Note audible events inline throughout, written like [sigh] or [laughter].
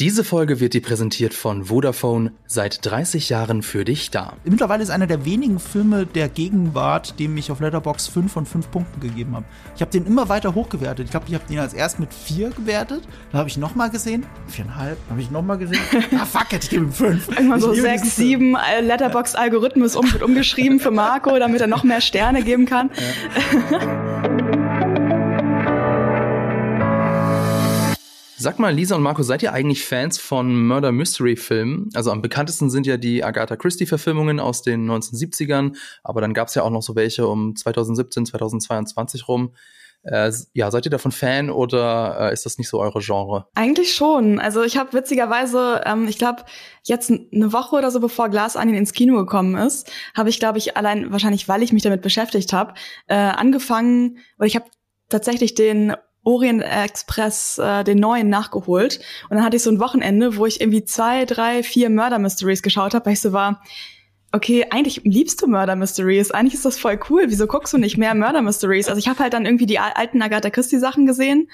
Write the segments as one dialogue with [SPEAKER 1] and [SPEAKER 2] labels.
[SPEAKER 1] Diese Folge wird dir präsentiert von Vodafone, seit 30 Jahren für dich da.
[SPEAKER 2] Mittlerweile ist einer der wenigen Filme der Gegenwart, dem ich auf Letterbox 5 von 5 Punkten gegeben habe. Ich habe den immer weiter hochgewertet. Ich glaube, ich habe den als erst mit 4 gewertet. Da habe ich nochmal gesehen. 4,5. Habe ich nochmal gesehen. [laughs] ah, fuck it, ich gebe ihm 5.
[SPEAKER 3] Irgendwann so 6, 7 Letterbox-Algorithmus um, wird umgeschrieben für Marco, damit er noch mehr Sterne geben kann. Ja.
[SPEAKER 1] Sag mal, Lisa und Marco, seid ihr eigentlich Fans von Murder Mystery Filmen? Also am bekanntesten sind ja die Agatha Christie Verfilmungen aus den 1970ern, aber dann gab es ja auch noch so welche um 2017, 2022 rum. Äh, ja, seid ihr davon Fan oder äh, ist das nicht so eure Genre?
[SPEAKER 3] Eigentlich schon. Also ich habe witzigerweise, ähm, ich glaube, jetzt eine Woche oder so bevor Glass Onion ins Kino gekommen ist, habe ich, glaube ich, allein wahrscheinlich, weil ich mich damit beschäftigt habe, äh, angefangen, weil ich habe tatsächlich den Orient Express äh, den neuen nachgeholt und dann hatte ich so ein Wochenende, wo ich irgendwie zwei, drei, vier Murder Mysteries geschaut habe, weil ich so war, okay, eigentlich liebst du Murder Mysteries, eigentlich ist das voll cool. Wieso guckst du nicht mehr Murder Mysteries? Also ich habe halt dann irgendwie die alten Agatha Christie Sachen gesehen,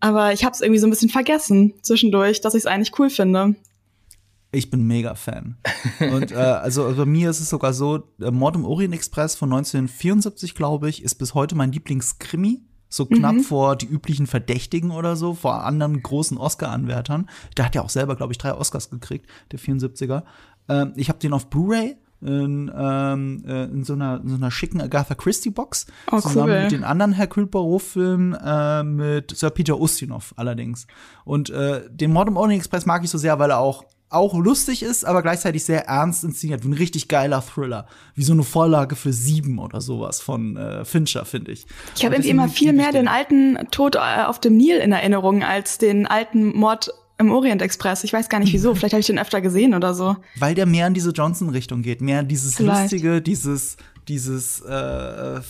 [SPEAKER 3] aber ich habe es irgendwie so ein bisschen vergessen zwischendurch, dass ich es eigentlich cool finde.
[SPEAKER 2] Ich bin mega Fan. Und äh, also, bei mir ist es sogar so, Mord im Orient Express von 1974, glaube ich, ist bis heute mein Lieblingskrimi so knapp mhm. vor die üblichen Verdächtigen oder so, vor anderen großen Oscar-Anwärtern. Der hat ja auch selber, glaube ich, drei Oscars gekriegt, der 74er. Ähm, ich habe den auf Blu-ray in, ähm, äh, in, so einer, in so einer schicken Agatha Christie Box oh, zusammen cool. mit den anderen Hercule Poirot Filmen äh, mit Sir Peter Ustinov allerdings und äh, den Mord im Orient Express mag ich so sehr, weil er auch auch lustig ist, aber gleichzeitig sehr ernst inszeniert. Wie ein richtig geiler Thriller. Wie so eine Vorlage für sieben oder sowas von äh, Fincher, finde ich.
[SPEAKER 3] Ich habe irgendwie immer viel mehr den alten Tod äh, auf dem Nil in Erinnerung als den alten Mord im Orient Express. Ich weiß gar nicht wieso. [laughs] Vielleicht habe ich den öfter gesehen oder so.
[SPEAKER 2] Weil der mehr in diese Johnson-Richtung geht. Mehr in dieses Vielleicht. Lustige, dieses dieses, äh, äh,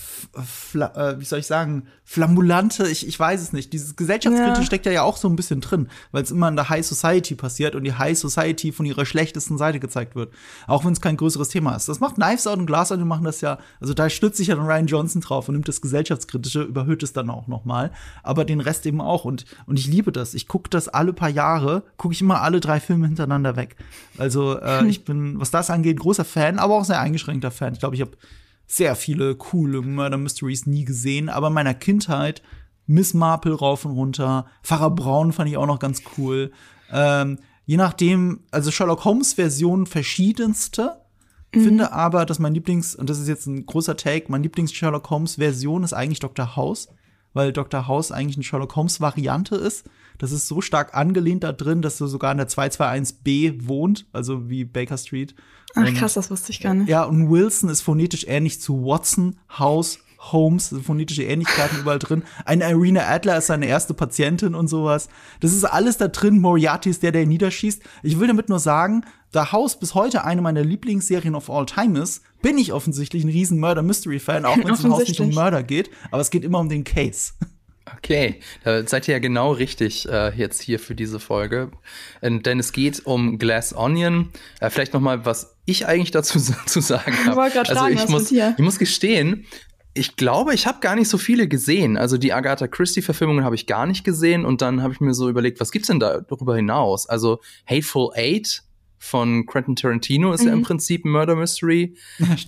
[SPEAKER 2] wie soll ich sagen, flambulante, ich, ich weiß es nicht. Dieses Gesellschaftskritik ja. steckt ja, ja auch so ein bisschen drin, weil es immer in der High Society passiert und die High Society von ihrer schlechtesten Seite gezeigt wird. Auch wenn es kein größeres Thema ist. Das macht Knives Out und Glass Out, die machen das ja, also da stützt sich ja dann Ryan Johnson drauf und nimmt das Gesellschaftskritische, überhöht es dann auch noch mal. Aber den Rest eben auch. Und, und ich liebe das. Ich gucke das alle paar Jahre, gucke ich immer alle drei Filme hintereinander weg. Also äh, [laughs] ich bin, was das angeht, großer Fan, aber auch sehr eingeschränkter Fan. Ich glaube, ich habe sehr viele coole Murder Mysteries nie gesehen, aber in meiner Kindheit Miss Marple rauf und runter, Pfarrer Braun fand ich auch noch ganz cool. Ähm, je nachdem, also Sherlock Holmes Version verschiedenste. Mhm. Finde aber, dass mein Lieblings, und das ist jetzt ein großer Take, mein Lieblings Sherlock Holmes Version ist eigentlich Dr. House, weil Dr. House eigentlich eine Sherlock Holmes Variante ist. Das ist so stark angelehnt da drin, dass du sogar in der 221b wohnt, also wie Baker Street.
[SPEAKER 3] Ach krass, das wusste ich gar nicht.
[SPEAKER 2] Ja, und Wilson ist phonetisch ähnlich zu Watson, House, Holmes, phonetische Ähnlichkeiten [laughs] überall drin. Eine Irina Adler ist seine erste Patientin und sowas. Das ist alles da drin. Moriarty ist der, der ihn niederschießt. Ich will damit nur sagen, da House bis heute eine meiner Lieblingsserien of all time ist, bin ich offensichtlich ein riesen Murder-Mystery-Fan, auch wenn es im Haus nicht um Murder geht. Aber es geht immer um den Case.
[SPEAKER 1] Okay, da seid ihr ja genau richtig äh, jetzt hier für diese Folge. Ähm, denn es geht um Glass Onion. Äh, vielleicht noch mal, was ich eigentlich dazu zu sagen habe. Also sagen, ich, muss, ich muss gestehen, ich glaube, ich habe gar nicht so viele gesehen. Also die Agatha Christie-Verfilmungen habe ich gar nicht gesehen. Und dann habe ich mir so überlegt, was gibt's denn da darüber hinaus? Also Hateful Eight von Quentin Tarantino ist mhm. ja im mhm. Prinzip ein Murder Mystery.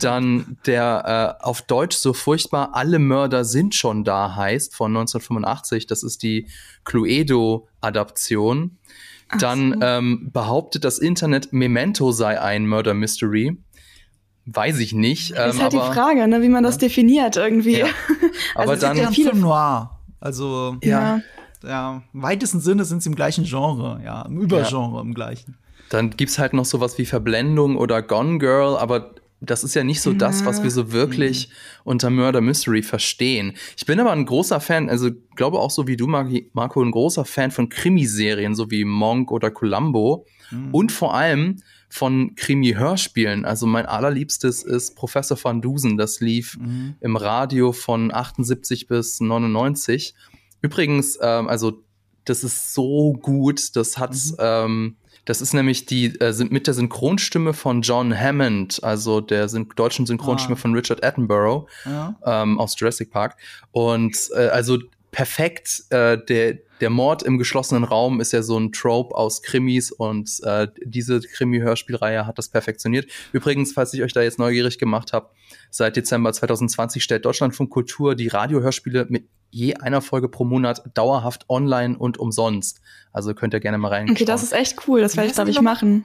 [SPEAKER 1] Dann der äh, auf Deutsch so furchtbar Alle Mörder sind schon da heißt von 1985. Das ist die Cluedo-Adaption. Dann so. ähm, behauptet das Internet, Memento sei ein Murder Mystery. Weiß ich nicht.
[SPEAKER 3] Das ist ähm, halt aber, die Frage, ne, wie man das ja. definiert irgendwie. Ja. [laughs]
[SPEAKER 2] aber also dann ja viele Noir. Also ja. ja, im weitesten Sinne sind sie im gleichen Genre, ja, im Übergenre im gleichen.
[SPEAKER 1] Dann gibt's halt noch sowas wie Verblendung oder Gone Girl, aber das ist ja nicht so das, was wir so wirklich mhm. unter Murder Mystery verstehen. Ich bin aber ein großer Fan, also glaube auch so wie du, Marco, ein großer Fan von Krimiserien, so wie Monk oder Columbo. Mhm. Und vor allem von Krimi-Hörspielen. Also mein allerliebstes ist Professor van Dusen. Das lief mhm. im Radio von 78 bis 99. Übrigens, ähm, also das ist so gut. Das hat mhm. ähm, das ist nämlich die äh, mit der Synchronstimme von John Hammond, also der syn deutschen Synchronstimme ah. von Richard Attenborough ja. ähm, aus Jurassic Park. Und äh, also perfekt. Äh, der, der Mord im geschlossenen Raum ist ja so ein Trope aus Krimis und äh, diese Krimi-Hörspielreihe hat das perfektioniert. Übrigens, falls ich euch da jetzt neugierig gemacht habe, seit Dezember 2020 stellt Deutschlandfunk Kultur die Radiohörspiele mit je einer Folge pro Monat dauerhaft online und umsonst. Also könnt ihr gerne mal rein.
[SPEAKER 3] Okay, das ist echt cool. Das werde ich, glaube ich, machen.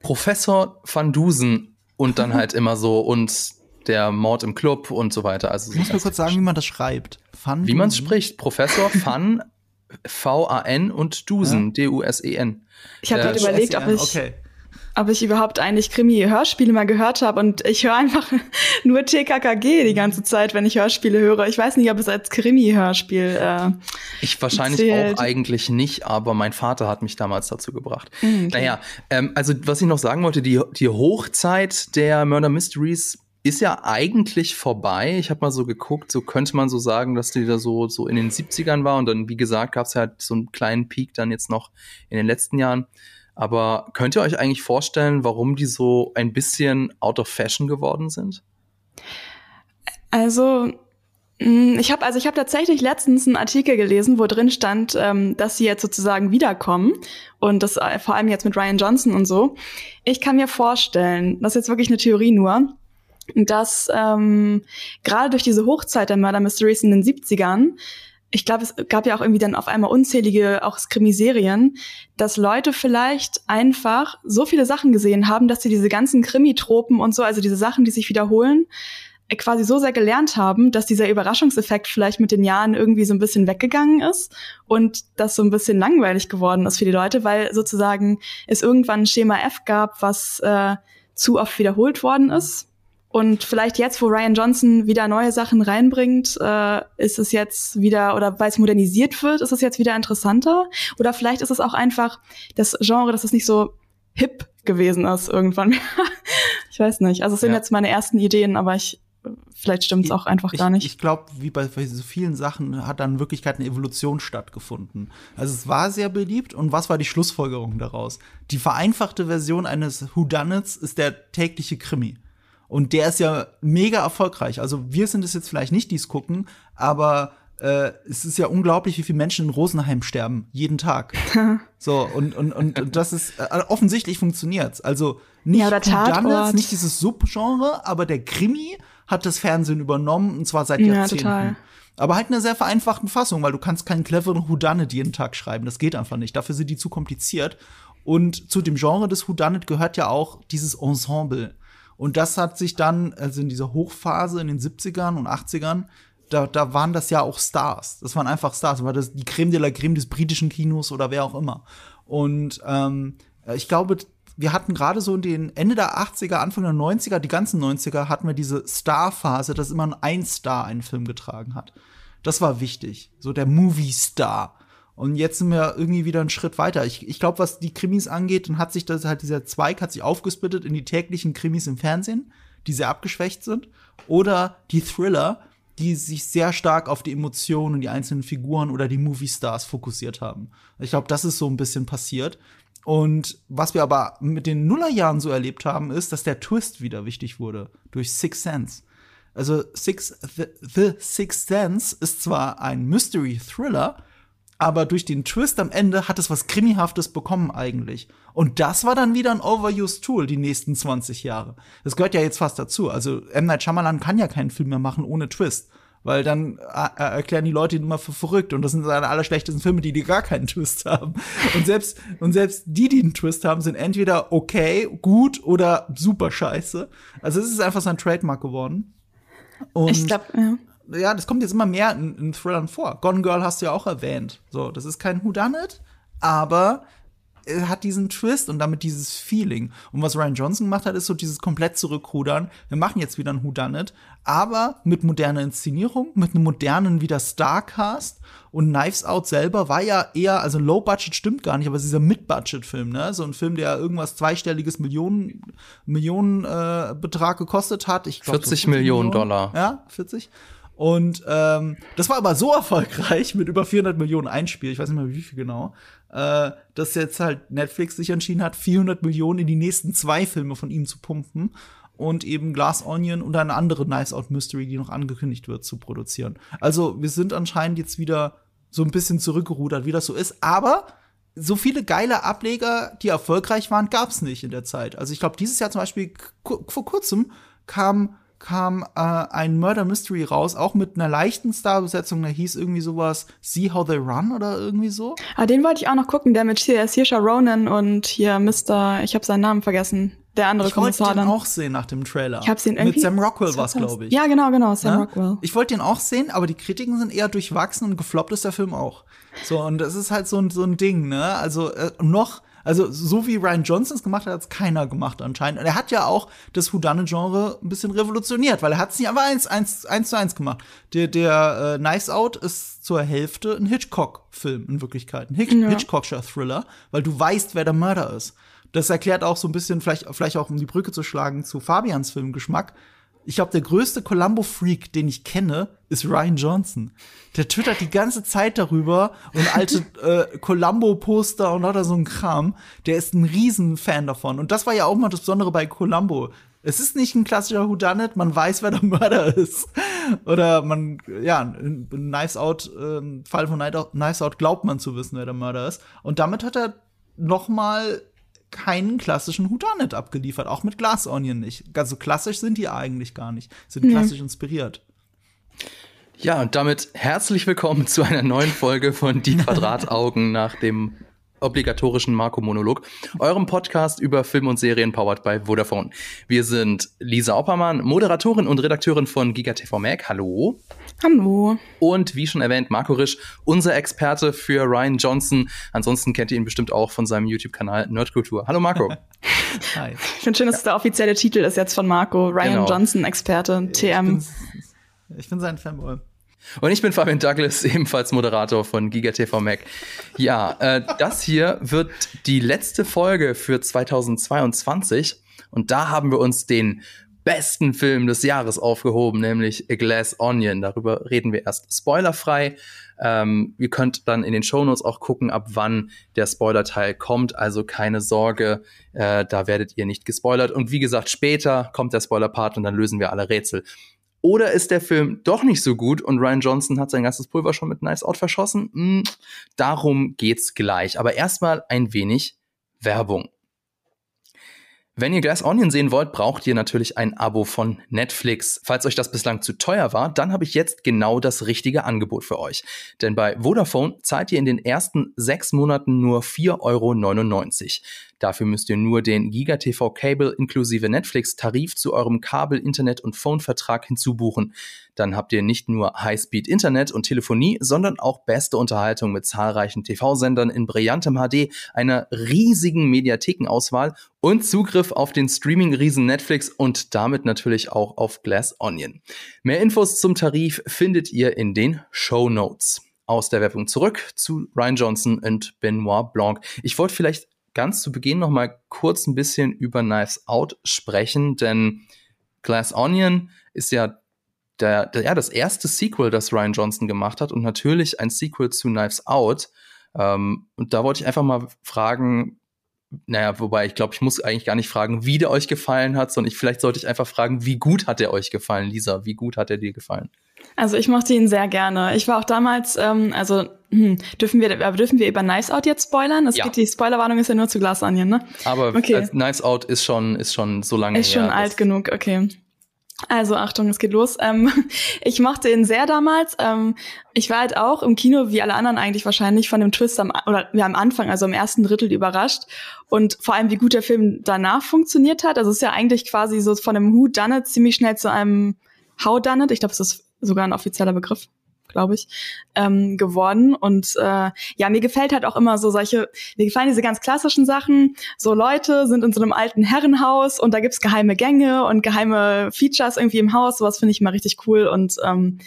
[SPEAKER 1] Professor Van Dusen und dann halt [laughs] immer so und der Mord im Club und so weiter. Also
[SPEAKER 2] ich muss mir kurz sagen, wie man das schreibt.
[SPEAKER 1] Van wie man es spricht. Professor Van V-A-N und Dusen, ja. D-U-S-E-N.
[SPEAKER 3] Ich habe gerade überlegt, ob ich, okay. ob ich überhaupt eigentlich Krimi-Hörspiele mal gehört habe und ich höre einfach [laughs] nur TKKG die ganze Zeit, wenn ich Hörspiele höre. Ich weiß nicht, ob es als Krimi-Hörspiel äh,
[SPEAKER 1] Ich wahrscheinlich zählt. auch eigentlich nicht, aber mein Vater hat mich damals dazu gebracht. Mhm, okay. Naja, ähm, also was ich noch sagen wollte, die, die Hochzeit der Murder Mysteries ist ja eigentlich vorbei. Ich habe mal so geguckt, so könnte man so sagen, dass die da so, so in den 70ern war und dann, wie gesagt, gab es halt so einen kleinen Peak dann jetzt noch in den letzten Jahren. Aber könnt ihr euch eigentlich vorstellen, warum die so ein bisschen out of fashion geworden sind?
[SPEAKER 3] Also, mm, ich habe also ich habe tatsächlich letztens einen Artikel gelesen, wo drin stand, ähm, dass sie jetzt sozusagen wiederkommen und das äh, vor allem jetzt mit Ryan Johnson und so. Ich kann mir vorstellen, das ist jetzt wirklich eine Theorie nur, dass ähm, gerade durch diese Hochzeit der Murder Mysteries in den 70ern, ich glaube, es gab ja auch irgendwie dann auf einmal unzählige auch Krimiserien, dass Leute vielleicht einfach so viele Sachen gesehen haben, dass sie diese ganzen Krimitropen und so, also diese Sachen, die sich wiederholen, äh, quasi so sehr gelernt haben, dass dieser Überraschungseffekt vielleicht mit den Jahren irgendwie so ein bisschen weggegangen ist und das so ein bisschen langweilig geworden ist für die Leute, weil sozusagen es irgendwann ein Schema F gab, was äh, zu oft wiederholt worden ist und vielleicht jetzt, wo Ryan Johnson wieder neue Sachen reinbringt, äh, ist es jetzt wieder, oder weil es modernisiert wird, ist es jetzt wieder interessanter. Oder vielleicht ist es auch einfach das Genre, dass es nicht so hip gewesen ist irgendwann. [laughs] ich weiß nicht. Also es sind ja. jetzt meine ersten Ideen, aber ich vielleicht stimmt es auch einfach
[SPEAKER 2] ich,
[SPEAKER 3] gar nicht.
[SPEAKER 2] Ich glaube, wie bei, bei, so vielen Sachen hat dann in Wirklichkeit eine Evolution stattgefunden. Also es war sehr beliebt und was war die Schlussfolgerung daraus? Die vereinfachte Version eines Whodunits ist der tägliche Krimi. Und der ist ja mega erfolgreich. Also wir sind es jetzt vielleicht nicht, die es gucken, aber äh, es ist ja unglaublich, wie viele Menschen in Rosenheim sterben, jeden Tag. [laughs] so, und, und, und, und das ist, äh, offensichtlich funktioniert's. Also nicht ja, Whodunits, nicht dieses Subgenre, aber der Krimi hat das Fernsehen übernommen, und zwar seit Jahrzehnten. Ja, total. Aber halt in einer sehr vereinfachten Fassung, weil du kannst keinen cleveren Whodunit jeden Tag schreiben. Das geht einfach nicht. Dafür sind die zu kompliziert. Und zu dem Genre des Whodunit gehört ja auch dieses Ensemble. Und das hat sich dann, also in dieser Hochphase in den 70ern und 80ern, da, da waren das ja auch Stars. Das waren einfach Stars. Das war das die Creme de la Creme des britischen Kinos oder wer auch immer. Und ähm, ich glaube, wir hatten gerade so in den Ende der 80er, Anfang der 90er, die ganzen 90er, hatten wir diese Star-Phase, dass immer ein Star einen Film getragen hat. Das war wichtig. So der Movie-Star. Und jetzt sind wir irgendwie wieder einen Schritt weiter. Ich, ich glaube, was die Krimis angeht, dann hat sich das halt dieser Zweig hat sich aufgesplittet in die täglichen Krimis im Fernsehen, die sehr abgeschwächt sind, oder die Thriller, die sich sehr stark auf die Emotionen und die einzelnen Figuren oder die Movie Stars fokussiert haben. Ich glaube, das ist so ein bisschen passiert. Und was wir aber mit den Nullerjahren so erlebt haben, ist, dass der Twist wieder wichtig wurde durch Six Sense. Also Six, The, The Sixth Sense ist zwar ein Mystery Thriller, aber durch den Twist am Ende hat es was Krimihaftes bekommen eigentlich. Und das war dann wieder ein Overused Tool die nächsten 20 Jahre. Das gehört ja jetzt fast dazu. Also M. Night Shyamalan kann ja keinen Film mehr machen ohne Twist. Weil dann äh, erklären die Leute ihn immer für verrückt. Und das sind seine allerschlechtesten Filme, die, die gar keinen Twist haben. Und selbst, und selbst die, die einen Twist haben, sind entweder okay, gut oder super scheiße. Also es ist einfach sein Trademark geworden.
[SPEAKER 3] Und ich glaube, ja
[SPEAKER 2] ja, das kommt jetzt immer mehr in, in Thrillern vor. Gone Girl hast du ja auch erwähnt. So, das ist kein Whodunit, aber er hat diesen Twist und damit dieses Feeling. Und was Ryan Johnson gemacht hat, ist so dieses komplett zurückrudern. Wir machen jetzt wieder ein Whodunit, aber mit moderner Inszenierung, mit einem modernen wieder Starcast. Und Knives Out selber war ja eher, also Low Budget stimmt gar nicht, aber es ist dieser Mid-Budget-Film, ne? So ein Film, der irgendwas zweistelliges Millionen, Millionen äh, Betrag gekostet hat.
[SPEAKER 1] Ich glaub, 40 so Millionen, Millionen Dollar.
[SPEAKER 2] Ja, 40. Und ähm, das war aber so erfolgreich mit über 400 Millionen Einspiel, ich weiß nicht mehr wie viel genau, äh, dass jetzt halt Netflix sich entschieden hat, 400 Millionen in die nächsten zwei Filme von ihm zu pumpen. und eben Glass Onion und eine andere Nice Out Mystery, die noch angekündigt wird, zu produzieren. Also wir sind anscheinend jetzt wieder so ein bisschen zurückgerudert, wie das so ist. Aber so viele geile Ableger, die erfolgreich waren, gab es nicht in der Zeit. Also ich glaube, dieses Jahr zum Beispiel vor kurzem kam kam äh, ein Murder Mystery raus, auch mit einer leichten Starbesetzung. Der hieß irgendwie sowas See How They Run oder irgendwie so.
[SPEAKER 3] Ah, den wollte ich auch noch gucken, der mit Saoirse Ronan und hier Mr. Ich habe seinen Namen vergessen der andere
[SPEAKER 2] ich
[SPEAKER 3] Kommissar
[SPEAKER 2] dann. Wollte den auch sehen nach dem Trailer.
[SPEAKER 3] Ich hab's ihn irgendwie.
[SPEAKER 2] Mit Sam Rockwell war's, glaube ich.
[SPEAKER 3] Ja, genau, genau, Sam ja? Rockwell.
[SPEAKER 2] Ich wollte den auch sehen, aber die Kritiken sind eher durchwachsen und gefloppt ist der Film auch. So, und das ist halt so ein, so ein Ding, ne? Also, äh, noch, also, so wie Ryan Johnson es gemacht hat, hat es keiner gemacht anscheinend. Und er hat ja auch das Whodunit-Genre ein bisschen revolutioniert, weil er hat es nicht einfach eins, eins, eins zu eins gemacht. Der, der äh, Nice Out ist zur Hälfte ein Hitchcock-Film in Wirklichkeit. Ein Hitch ja. Hitchcockscher Thriller, weil du weißt, wer der Mörder ist. Das erklärt auch so ein bisschen, vielleicht, vielleicht auch um die Brücke zu schlagen zu Fabians Filmgeschmack. Ich glaube, der größte Columbo-Freak, den ich kenne, ist Ryan Johnson. Der twittert die ganze Zeit darüber und alte [laughs] äh, Columbo-Poster und lauter so ein Kram. Der ist ein Riesenfan davon. Und das war ja auch mal das Besondere bei Columbo. Es ist nicht ein klassischer Whodunit, man weiß, wer der Mörder [laughs] ist. Oder man, ja, in Knives Out, äh, Fall von Knives Out glaubt man zu wissen, wer der Mörder ist. Und damit hat er noch mal keinen klassischen Houdanet abgeliefert, auch mit Glass Onion nicht. Also klassisch sind die eigentlich gar nicht, sind klassisch inspiriert.
[SPEAKER 1] Ja, und damit herzlich willkommen zu einer neuen Folge von Die [laughs] Quadrataugen nach dem obligatorischen Marco-Monolog, eurem Podcast über Film und Serien powered by Vodafone. Wir sind Lisa Oppermann, Moderatorin und Redakteurin von GigaTV Mac. Hallo.
[SPEAKER 3] Hallo.
[SPEAKER 1] Und wie schon erwähnt, Marco Risch, unser Experte für Ryan Johnson. Ansonsten kennt ihr ihn bestimmt auch von seinem YouTube-Kanal Nerdkultur. Hallo Marco. [laughs]
[SPEAKER 3] Hi. Ich finde schön, dass es der offizielle Titel ist jetzt von Marco. Ryan genau. Johnson, Experte, TM.
[SPEAKER 2] Ich bin, sein Fanboy.
[SPEAKER 1] Und ich bin Fabian Douglas, ebenfalls Moderator von GigaTV Mac. Ja, äh, das hier wird die letzte Folge für 2022. Und da haben wir uns den besten Film des Jahres aufgehoben, nämlich A Glass Onion. Darüber reden wir erst spoilerfrei. Ähm, ihr könnt dann in den Shownotes auch gucken, ab wann der Spoiler-Teil kommt. Also keine Sorge, äh, da werdet ihr nicht gespoilert. Und wie gesagt, später kommt der Spoiler-Part und dann lösen wir alle Rätsel. Oder ist der Film doch nicht so gut und Ryan Johnson hat sein ganzes Pulver schon mit Nice Out verschossen? Hm, darum geht's gleich. Aber erstmal ein wenig Werbung. Wenn ihr Glass Onion sehen wollt, braucht ihr natürlich ein Abo von Netflix. Falls euch das bislang zu teuer war, dann habe ich jetzt genau das richtige Angebot für euch. Denn bei Vodafone zahlt ihr in den ersten sechs Monaten nur 4,99 Euro. Dafür müsst ihr nur den GigaTV Cable inklusive Netflix-Tarif zu eurem Kabel-, Internet- und Phone-Vertrag hinzubuchen. Dann habt ihr nicht nur High-Speed-Internet und Telefonie, sondern auch beste Unterhaltung mit zahlreichen TV-Sendern in brillantem HD, einer riesigen Mediathekenauswahl und Zugriff auf den Streaming-Riesen Netflix und damit natürlich auch auf Glass Onion. Mehr Infos zum Tarif findet ihr in den Show Notes. Aus der Werbung zurück zu Ryan Johnson und Benoit Blanc. Ich wollte vielleicht ganz zu Beginn noch mal kurz ein bisschen über Knives Out sprechen, denn Glass Onion ist ja der, der, ja, das erste Sequel, das Ryan Johnson gemacht hat und natürlich ein Sequel zu Knives Out. Ähm, und da wollte ich einfach mal fragen, naja, wobei ich glaube, ich muss eigentlich gar nicht fragen, wie der euch gefallen hat, sondern ich, vielleicht sollte ich einfach fragen, wie gut hat er euch gefallen, Lisa? Wie gut hat er dir gefallen?
[SPEAKER 3] Also ich mochte ihn sehr gerne. Ich war auch damals, ähm, also hm, dürfen wir, aber dürfen wir über Knives Out jetzt spoilern? Es ja. geht, die Spoilerwarnung ist ja nur zu Glass Onion, ne?
[SPEAKER 1] Aber okay. Knives Out ist schon, ist schon so lange
[SPEAKER 3] ist her. Ist schon alt genug, okay. Also Achtung, es geht los. Ähm, [laughs] ich mochte ihn sehr damals. Ähm, ich war halt auch im Kino, wie alle anderen eigentlich wahrscheinlich, von dem Twist am, oder ja, am Anfang, also im ersten Drittel überrascht. Und vor allem, wie gut der Film danach funktioniert hat. Also es ist ja eigentlich quasi so von einem Who Done It ziemlich schnell zu einem How Done It. Ich glaube, es ist sogar ein offizieller Begriff glaube ich, ähm, geworden. Und äh, ja, mir gefällt halt auch immer so solche, mir gefallen diese ganz klassischen Sachen. So Leute sind in so einem alten Herrenhaus und da gibt's geheime Gänge und geheime Features irgendwie im Haus. Sowas finde ich immer richtig cool und ähm,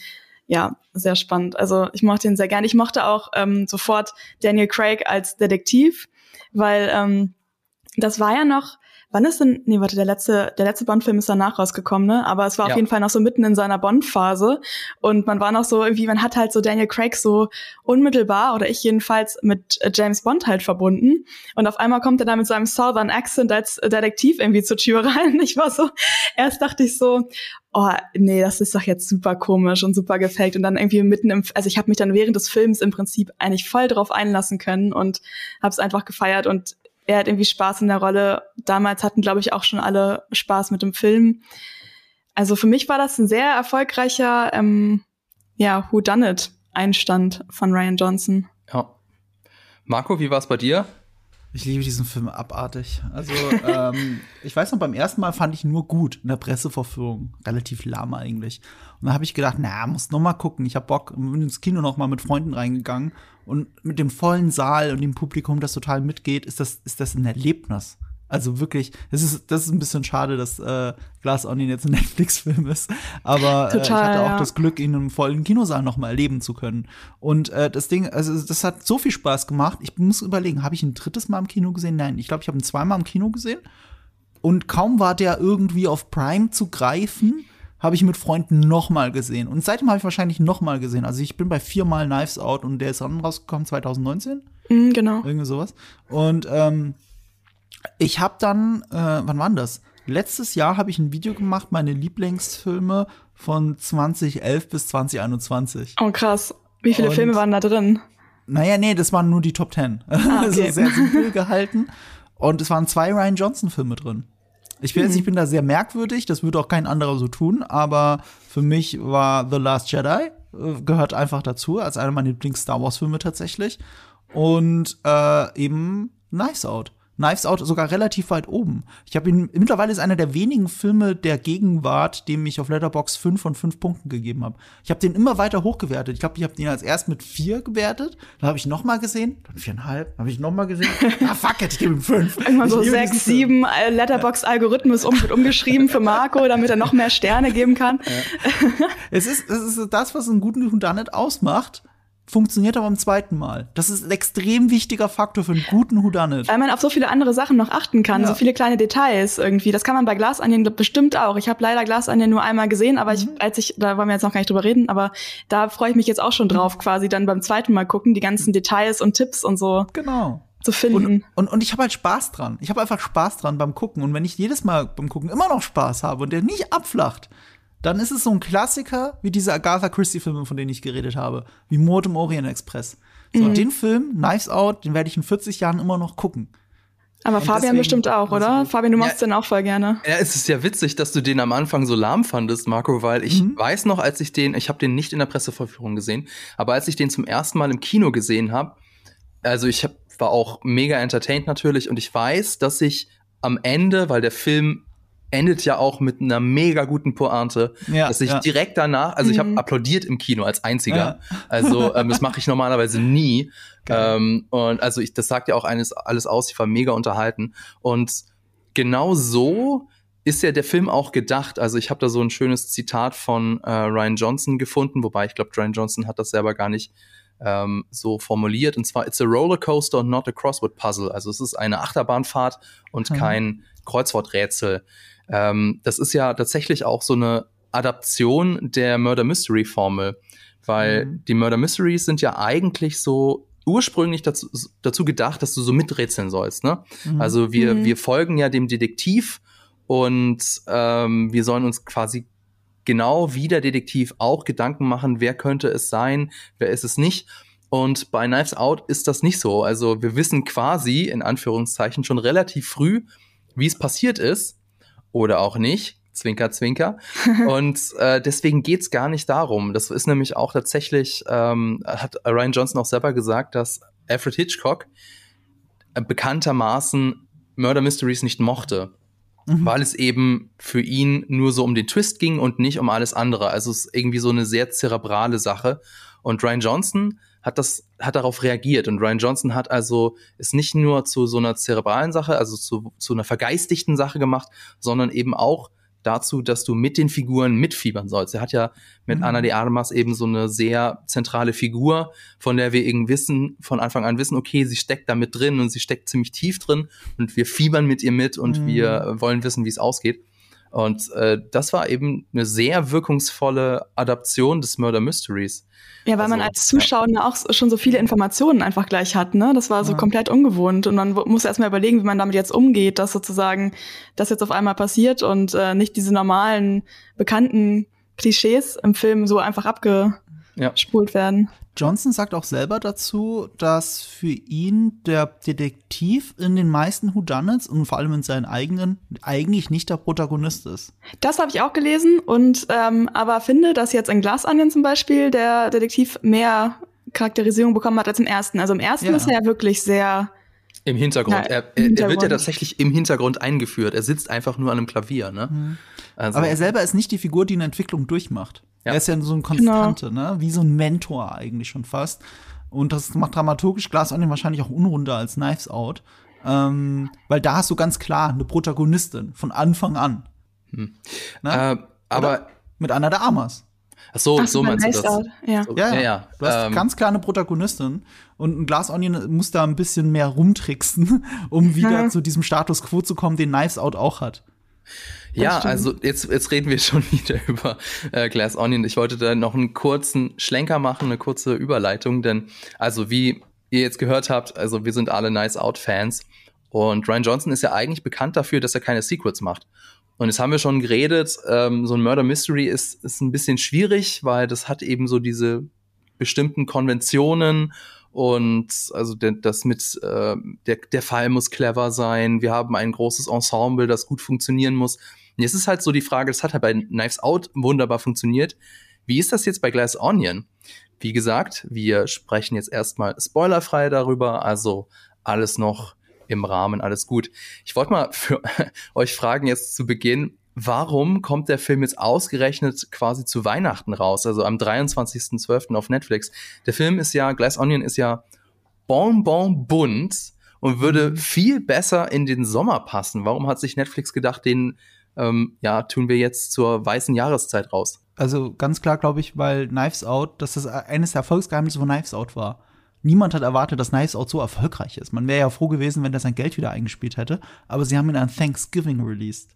[SPEAKER 3] ja, sehr spannend. Also ich mochte ihn sehr gerne. Ich mochte auch ähm, sofort Daniel Craig als Detektiv, weil ähm, das war ja noch wann ist denn, nee, warte, der letzte, der letzte Bond-Film ist danach rausgekommen, ne? Aber es war ja. auf jeden Fall noch so mitten in seiner Bond-Phase. Und man war noch so irgendwie, man hat halt so Daniel Craig so unmittelbar, oder ich jedenfalls, mit James Bond halt verbunden. Und auf einmal kommt er da mit seinem Southern Accent als Detektiv irgendwie zur Tür rein. [laughs] Ich war so, erst dachte ich so, oh, nee, das ist doch jetzt super komisch und super gefaked. Und dann irgendwie mitten im, also ich habe mich dann während des Films im Prinzip eigentlich voll drauf einlassen können und habe es einfach gefeiert und er hat irgendwie Spaß in der Rolle. Damals hatten, glaube ich, auch schon alle Spaß mit dem Film. Also für mich war das ein sehr erfolgreicher, ähm, ja, Who Done It Einstand von Ryan Johnson.
[SPEAKER 1] Ja. Marco, wie war es bei dir?
[SPEAKER 2] Ich liebe diesen Film abartig. Also, ähm, [laughs] ich weiß noch, beim ersten Mal fand ich ihn nur gut in der Pressevorführung. Relativ lahm eigentlich. Und dann habe ich gedacht, na, muss noch mal gucken. Ich habe Bock, bin ins Kino noch mal mit Freunden reingegangen. Und mit dem vollen Saal und dem Publikum, das total mitgeht, ist das, ist das ein Erlebnis. Also wirklich, das ist, das ist ein bisschen schade, dass äh, Glass Onion jetzt ein [laughs] Netflix-Film ist. Aber Total, äh, ich hatte auch ja. das Glück, ihn im vollen Kinosaal noch mal erleben zu können. Und äh, das Ding, also das hat so viel Spaß gemacht. Ich muss überlegen, habe ich ein drittes Mal im Kino gesehen? Nein, ich glaube, ich habe ihn zweimal im Kino gesehen. Und kaum war der irgendwie auf Prime zu greifen, habe ich mit Freunden noch mal gesehen. Und seitdem habe ich wahrscheinlich noch mal gesehen. Also ich bin bei viermal Knives Out und der ist dann rausgekommen 2019.
[SPEAKER 3] Mhm, genau.
[SPEAKER 2] Irgendwie sowas. Und ähm, ich habe dann, äh, wann war das? Letztes Jahr habe ich ein Video gemacht, meine Lieblingsfilme von 2011 bis 2021.
[SPEAKER 3] Oh krass. Wie viele Und, Filme waren da drin?
[SPEAKER 2] Naja, nee, das waren nur die Top Ten. [laughs] Ah, okay. also sehr simpel gehalten. Und es waren zwei Ryan Johnson-Filme drin. Ich bin, mhm. ich bin da sehr merkwürdig, das würde auch kein anderer so tun, aber für mich war The Last Jedi, äh, gehört einfach dazu, als einer meiner Lieblings-Star Wars-Filme tatsächlich. Und äh, eben Nice Out. Knives Out sogar relativ weit oben. Ich habe ihn mittlerweile ist einer der wenigen Filme der Gegenwart, dem ich auf Letterbox 5 von 5 Punkten gegeben habe. Ich habe den immer weiter hochgewertet. Ich glaube, ich habe den als erst mit 4 gewertet, dann habe ich noch mal gesehen, dann 4,5, habe ich noch mal gesehen. [laughs] ah fuck it, ich gebe ihm 5.
[SPEAKER 3] Irgendwann so 6, 7 Letterbox Algorithmus um, wird umgeschrieben für Marco, damit er noch mehr Sterne geben kann.
[SPEAKER 2] Ja. es ist es ist das, was einen guten Whodunit ausmacht funktioniert aber im zweiten Mal. Das ist ein extrem wichtiger Faktor für einen guten Whodunit.
[SPEAKER 3] Weil man auf so viele andere Sachen noch achten kann, ja. so viele kleine Details irgendwie. Das kann man bei Glasanien bestimmt auch. Ich habe leider Glasanien nur einmal gesehen, aber ich, mhm. als ich, da wollen wir jetzt noch gar nicht drüber reden, aber da freue ich mich jetzt auch schon drauf, quasi dann beim zweiten Mal gucken, die ganzen Details und Tipps und so.
[SPEAKER 2] Genau
[SPEAKER 3] zu finden.
[SPEAKER 2] Und, und, und ich habe halt Spaß dran. Ich habe einfach Spaß dran beim Gucken. Und wenn ich jedes Mal beim Gucken immer noch Spaß habe und der nicht abflacht, dann ist es so ein Klassiker wie diese Agatha Christie-Filme, von denen ich geredet habe, wie Mord im Orient Express. So, mhm. den Film, Knives Out, den werde ich in 40 Jahren immer noch gucken.
[SPEAKER 3] Aber und Fabian bestimmt auch, oder? Fabian, du machst ja, den auch voll gerne.
[SPEAKER 1] Ja, es ist ja witzig, dass du den am Anfang so lahm fandest, Marco, weil ich mhm. weiß noch, als ich den, ich habe den nicht in der Presseverführung gesehen, aber als ich den zum ersten Mal im Kino gesehen habe, also ich hab, war auch mega entertained natürlich und ich weiß, dass ich am Ende, weil der Film endet ja auch mit einer mega guten Pointe, ja, dass ich ja. direkt danach, also ich habe mhm. applaudiert im Kino als einziger, ja. also ähm, das mache ich normalerweise nie ähm, und also ich, das sagt ja auch eines alles aus. Ich war mega unterhalten und genau so ist ja der Film auch gedacht. Also ich habe da so ein schönes Zitat von äh, Ryan Johnson gefunden, wobei ich glaube, Ryan Johnson hat das selber gar nicht ähm, so formuliert. Und zwar, it's a roller coaster and not a crossword puzzle. Also es ist eine Achterbahnfahrt und mhm. kein Kreuzworträtsel. Ähm, das ist ja tatsächlich auch so eine Adaption der Murder Mystery Formel, weil mhm. die Murder Mysteries sind ja eigentlich so ursprünglich dazu, dazu gedacht, dass du so miträtseln sollst. Ne? Mhm. Also wir, mhm. wir folgen ja dem Detektiv und ähm, wir sollen uns quasi genau wie der Detektiv auch Gedanken machen, wer könnte es sein, wer ist es nicht. Und bei Knives Out ist das nicht so. Also wir wissen quasi, in Anführungszeichen, schon relativ früh, wie es passiert ist oder auch nicht. Zwinker, zwinker. [laughs] Und äh, deswegen geht's gar nicht darum. Das ist nämlich auch tatsächlich, ähm, hat Ryan Johnson auch selber gesagt, dass Alfred Hitchcock äh, bekanntermaßen Murder Mysteries nicht mochte. Mhm. Weil es eben für ihn nur so um den Twist ging und nicht um alles andere. Also es ist irgendwie so eine sehr zerebrale Sache. Und Ryan Johnson hat das, hat darauf reagiert. Und Ryan Johnson hat also es nicht nur zu so einer zerebralen Sache, also zu, zu einer vergeistigten Sache gemacht, sondern eben auch dazu, dass du mit den Figuren mitfiebern sollst. Er hat ja mit mhm. Anna de Armas eben so eine sehr zentrale Figur, von der wir eben wissen, von Anfang an wissen, okay, sie steckt da mit drin und sie steckt ziemlich tief drin und wir fiebern mit ihr mit und mhm. wir wollen wissen, wie es ausgeht. Und äh, das war eben eine sehr wirkungsvolle Adaption des Murder Mysteries.
[SPEAKER 3] Ja, weil also, man als Zuschauer ja. auch schon so viele Informationen einfach gleich hat, ne? Das war so ja. komplett ungewohnt. Und man muss erstmal überlegen, wie man damit jetzt umgeht, dass sozusagen das jetzt auf einmal passiert und äh, nicht diese normalen, bekannten Klischees im Film so einfach abgespult ja. werden.
[SPEAKER 2] Johnson sagt auch selber dazu, dass für ihn der Detektiv in den meisten Whodunits und vor allem in seinen eigenen eigentlich nicht der Protagonist ist.
[SPEAKER 3] Das habe ich auch gelesen und ähm, aber finde, dass jetzt in Glass Onion zum Beispiel der Detektiv mehr Charakterisierung bekommen hat als im ersten. Also im ersten ja. ist er ja wirklich sehr
[SPEAKER 1] im Hintergrund. Ja, er, er, Hintergrund. er, wird ja tatsächlich im Hintergrund eingeführt. Er sitzt einfach nur an einem Klavier. Ne? Mhm.
[SPEAKER 2] Also. Aber er selber ist nicht die Figur, die eine Entwicklung durchmacht. Ja. Er ist ja so ein Konstante, genau. ne? wie so ein Mentor eigentlich schon fast. Und das macht dramaturgisch Glass Onion wahrscheinlich auch unrunder als Knives Out. Ähm, weil da hast du ganz klar eine Protagonistin von Anfang an. Hm.
[SPEAKER 1] Ne? Äh, aber
[SPEAKER 2] mit Anna de Armas.
[SPEAKER 1] Ach so, Ach, so meinst du das.
[SPEAKER 2] Ja. So, ja, ja, ja. Du hast ähm, ganz klar eine Protagonistin und ein Glass Onion muss da ein bisschen mehr rumtricksen, [laughs] um wieder mhm. zu diesem Status quo zu kommen, den Knives Out auch hat.
[SPEAKER 1] Ja, also jetzt, jetzt reden wir schon [laughs] wieder über äh, Glass Onion. Ich wollte da noch einen kurzen Schlenker machen, eine kurze Überleitung, denn also wie ihr jetzt gehört habt, also wir sind alle Nice Out Fans und Ryan Johnson ist ja eigentlich bekannt dafür, dass er keine Secrets macht. Und jetzt haben wir schon geredet, ähm, so ein Murder Mystery ist, ist ein bisschen schwierig, weil das hat eben so diese bestimmten Konventionen und also das mit äh, der, der Fall muss clever sein. Wir haben ein großes Ensemble, das gut funktionieren muss. Und jetzt ist halt so die Frage, das hat halt bei Knives Out wunderbar funktioniert. Wie ist das jetzt bei Glass Onion? Wie gesagt, wir sprechen jetzt erstmal spoilerfrei darüber, also alles noch im Rahmen, alles gut. Ich wollte mal für [laughs] euch fragen jetzt zu Beginn, warum kommt der Film jetzt ausgerechnet quasi zu Weihnachten raus, also am 23.12. auf Netflix? Der Film ist ja, Glass Onion ist ja bonbon bunt und würde mhm. viel besser in den Sommer passen. Warum hat sich Netflix gedacht, den ähm, ja, tun wir jetzt zur weißen Jahreszeit raus?
[SPEAKER 2] Also ganz klar glaube ich, weil Knives Out, dass das eines der Erfolgsgeheimnisse von Knives Out war. Niemand hat erwartet, dass Knives Out so erfolgreich ist. Man wäre ja froh gewesen, wenn er sein Geld wieder eingespielt hätte. Aber sie haben ihn an Thanksgiving released.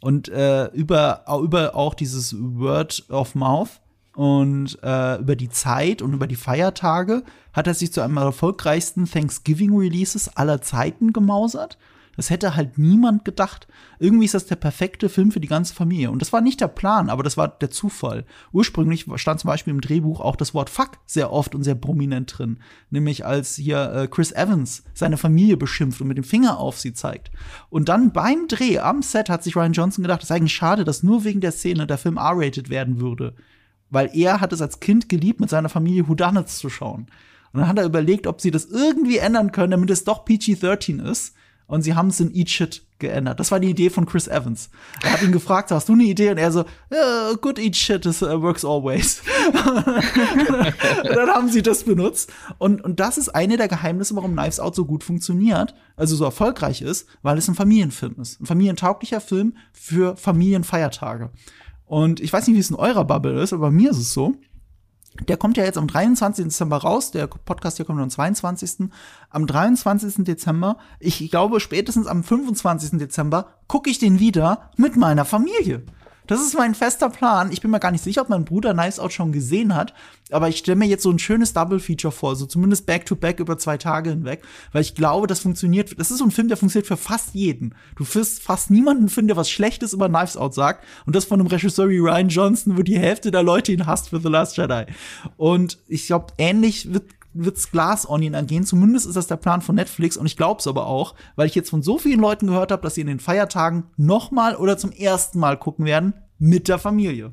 [SPEAKER 2] Und äh, über, über auch dieses Word of Mouth und äh, über die Zeit und über die Feiertage hat er sich zu einem der erfolgreichsten Thanksgiving-Releases aller Zeiten gemausert. Das hätte halt niemand gedacht. Irgendwie ist das der perfekte Film für die ganze Familie. Und das war nicht der Plan, aber das war der Zufall. Ursprünglich stand zum Beispiel im Drehbuch auch das Wort Fuck sehr oft und sehr prominent drin. Nämlich als hier äh, Chris Evans seine Familie beschimpft und mit dem Finger auf sie zeigt. Und dann beim Dreh am Set hat sich Ryan Johnson gedacht, es ist eigentlich schade, dass nur wegen der Szene der Film R-rated werden würde. Weil er hat es als Kind geliebt, mit seiner Familie Whodunits zu schauen. Und dann hat er überlegt, ob sie das irgendwie ändern können, damit es doch PG-13 ist und sie haben es in Eat Shit geändert. Das war die Idee von Chris Evans. Er hat ihn gefragt, hast du eine Idee? Und er so, yeah, good eat shit, this uh, works always. [laughs] dann haben sie das benutzt. Und, und das ist eine der Geheimnisse, warum Knives Out so gut funktioniert, also so erfolgreich ist, weil es ein Familienfilm ist. Ein familientauglicher Film für Familienfeiertage. Und ich weiß nicht, wie es in eurer Bubble ist, aber bei mir ist es so. Der kommt ja jetzt am 23. Dezember raus. Der Podcast hier kommt am 22. Am 23. Dezember, ich glaube spätestens am 25. Dezember, gucke ich den wieder mit meiner Familie. Das ist mein fester Plan. Ich bin mir gar nicht sicher, ob mein Bruder Nice Out schon gesehen hat, aber ich stelle mir jetzt so ein schönes Double Feature vor, so zumindest back to back über zwei Tage hinweg, weil ich glaube, das funktioniert. Das ist so ein Film, der funktioniert für fast jeden. Du wirst fast niemanden finden, der was Schlechtes über Knives Out sagt und das von einem Regisseur wie Ryan Johnson, wo die Hälfte der Leute ihn hasst für The Last Jedi. Und ich glaube, ähnlich wird wird's Glass Onion angehen. Zumindest ist das der Plan von Netflix und ich glaube es aber auch, weil ich jetzt von so vielen Leuten gehört habe, dass sie in den Feiertagen nochmal oder zum ersten Mal gucken werden mit der Familie.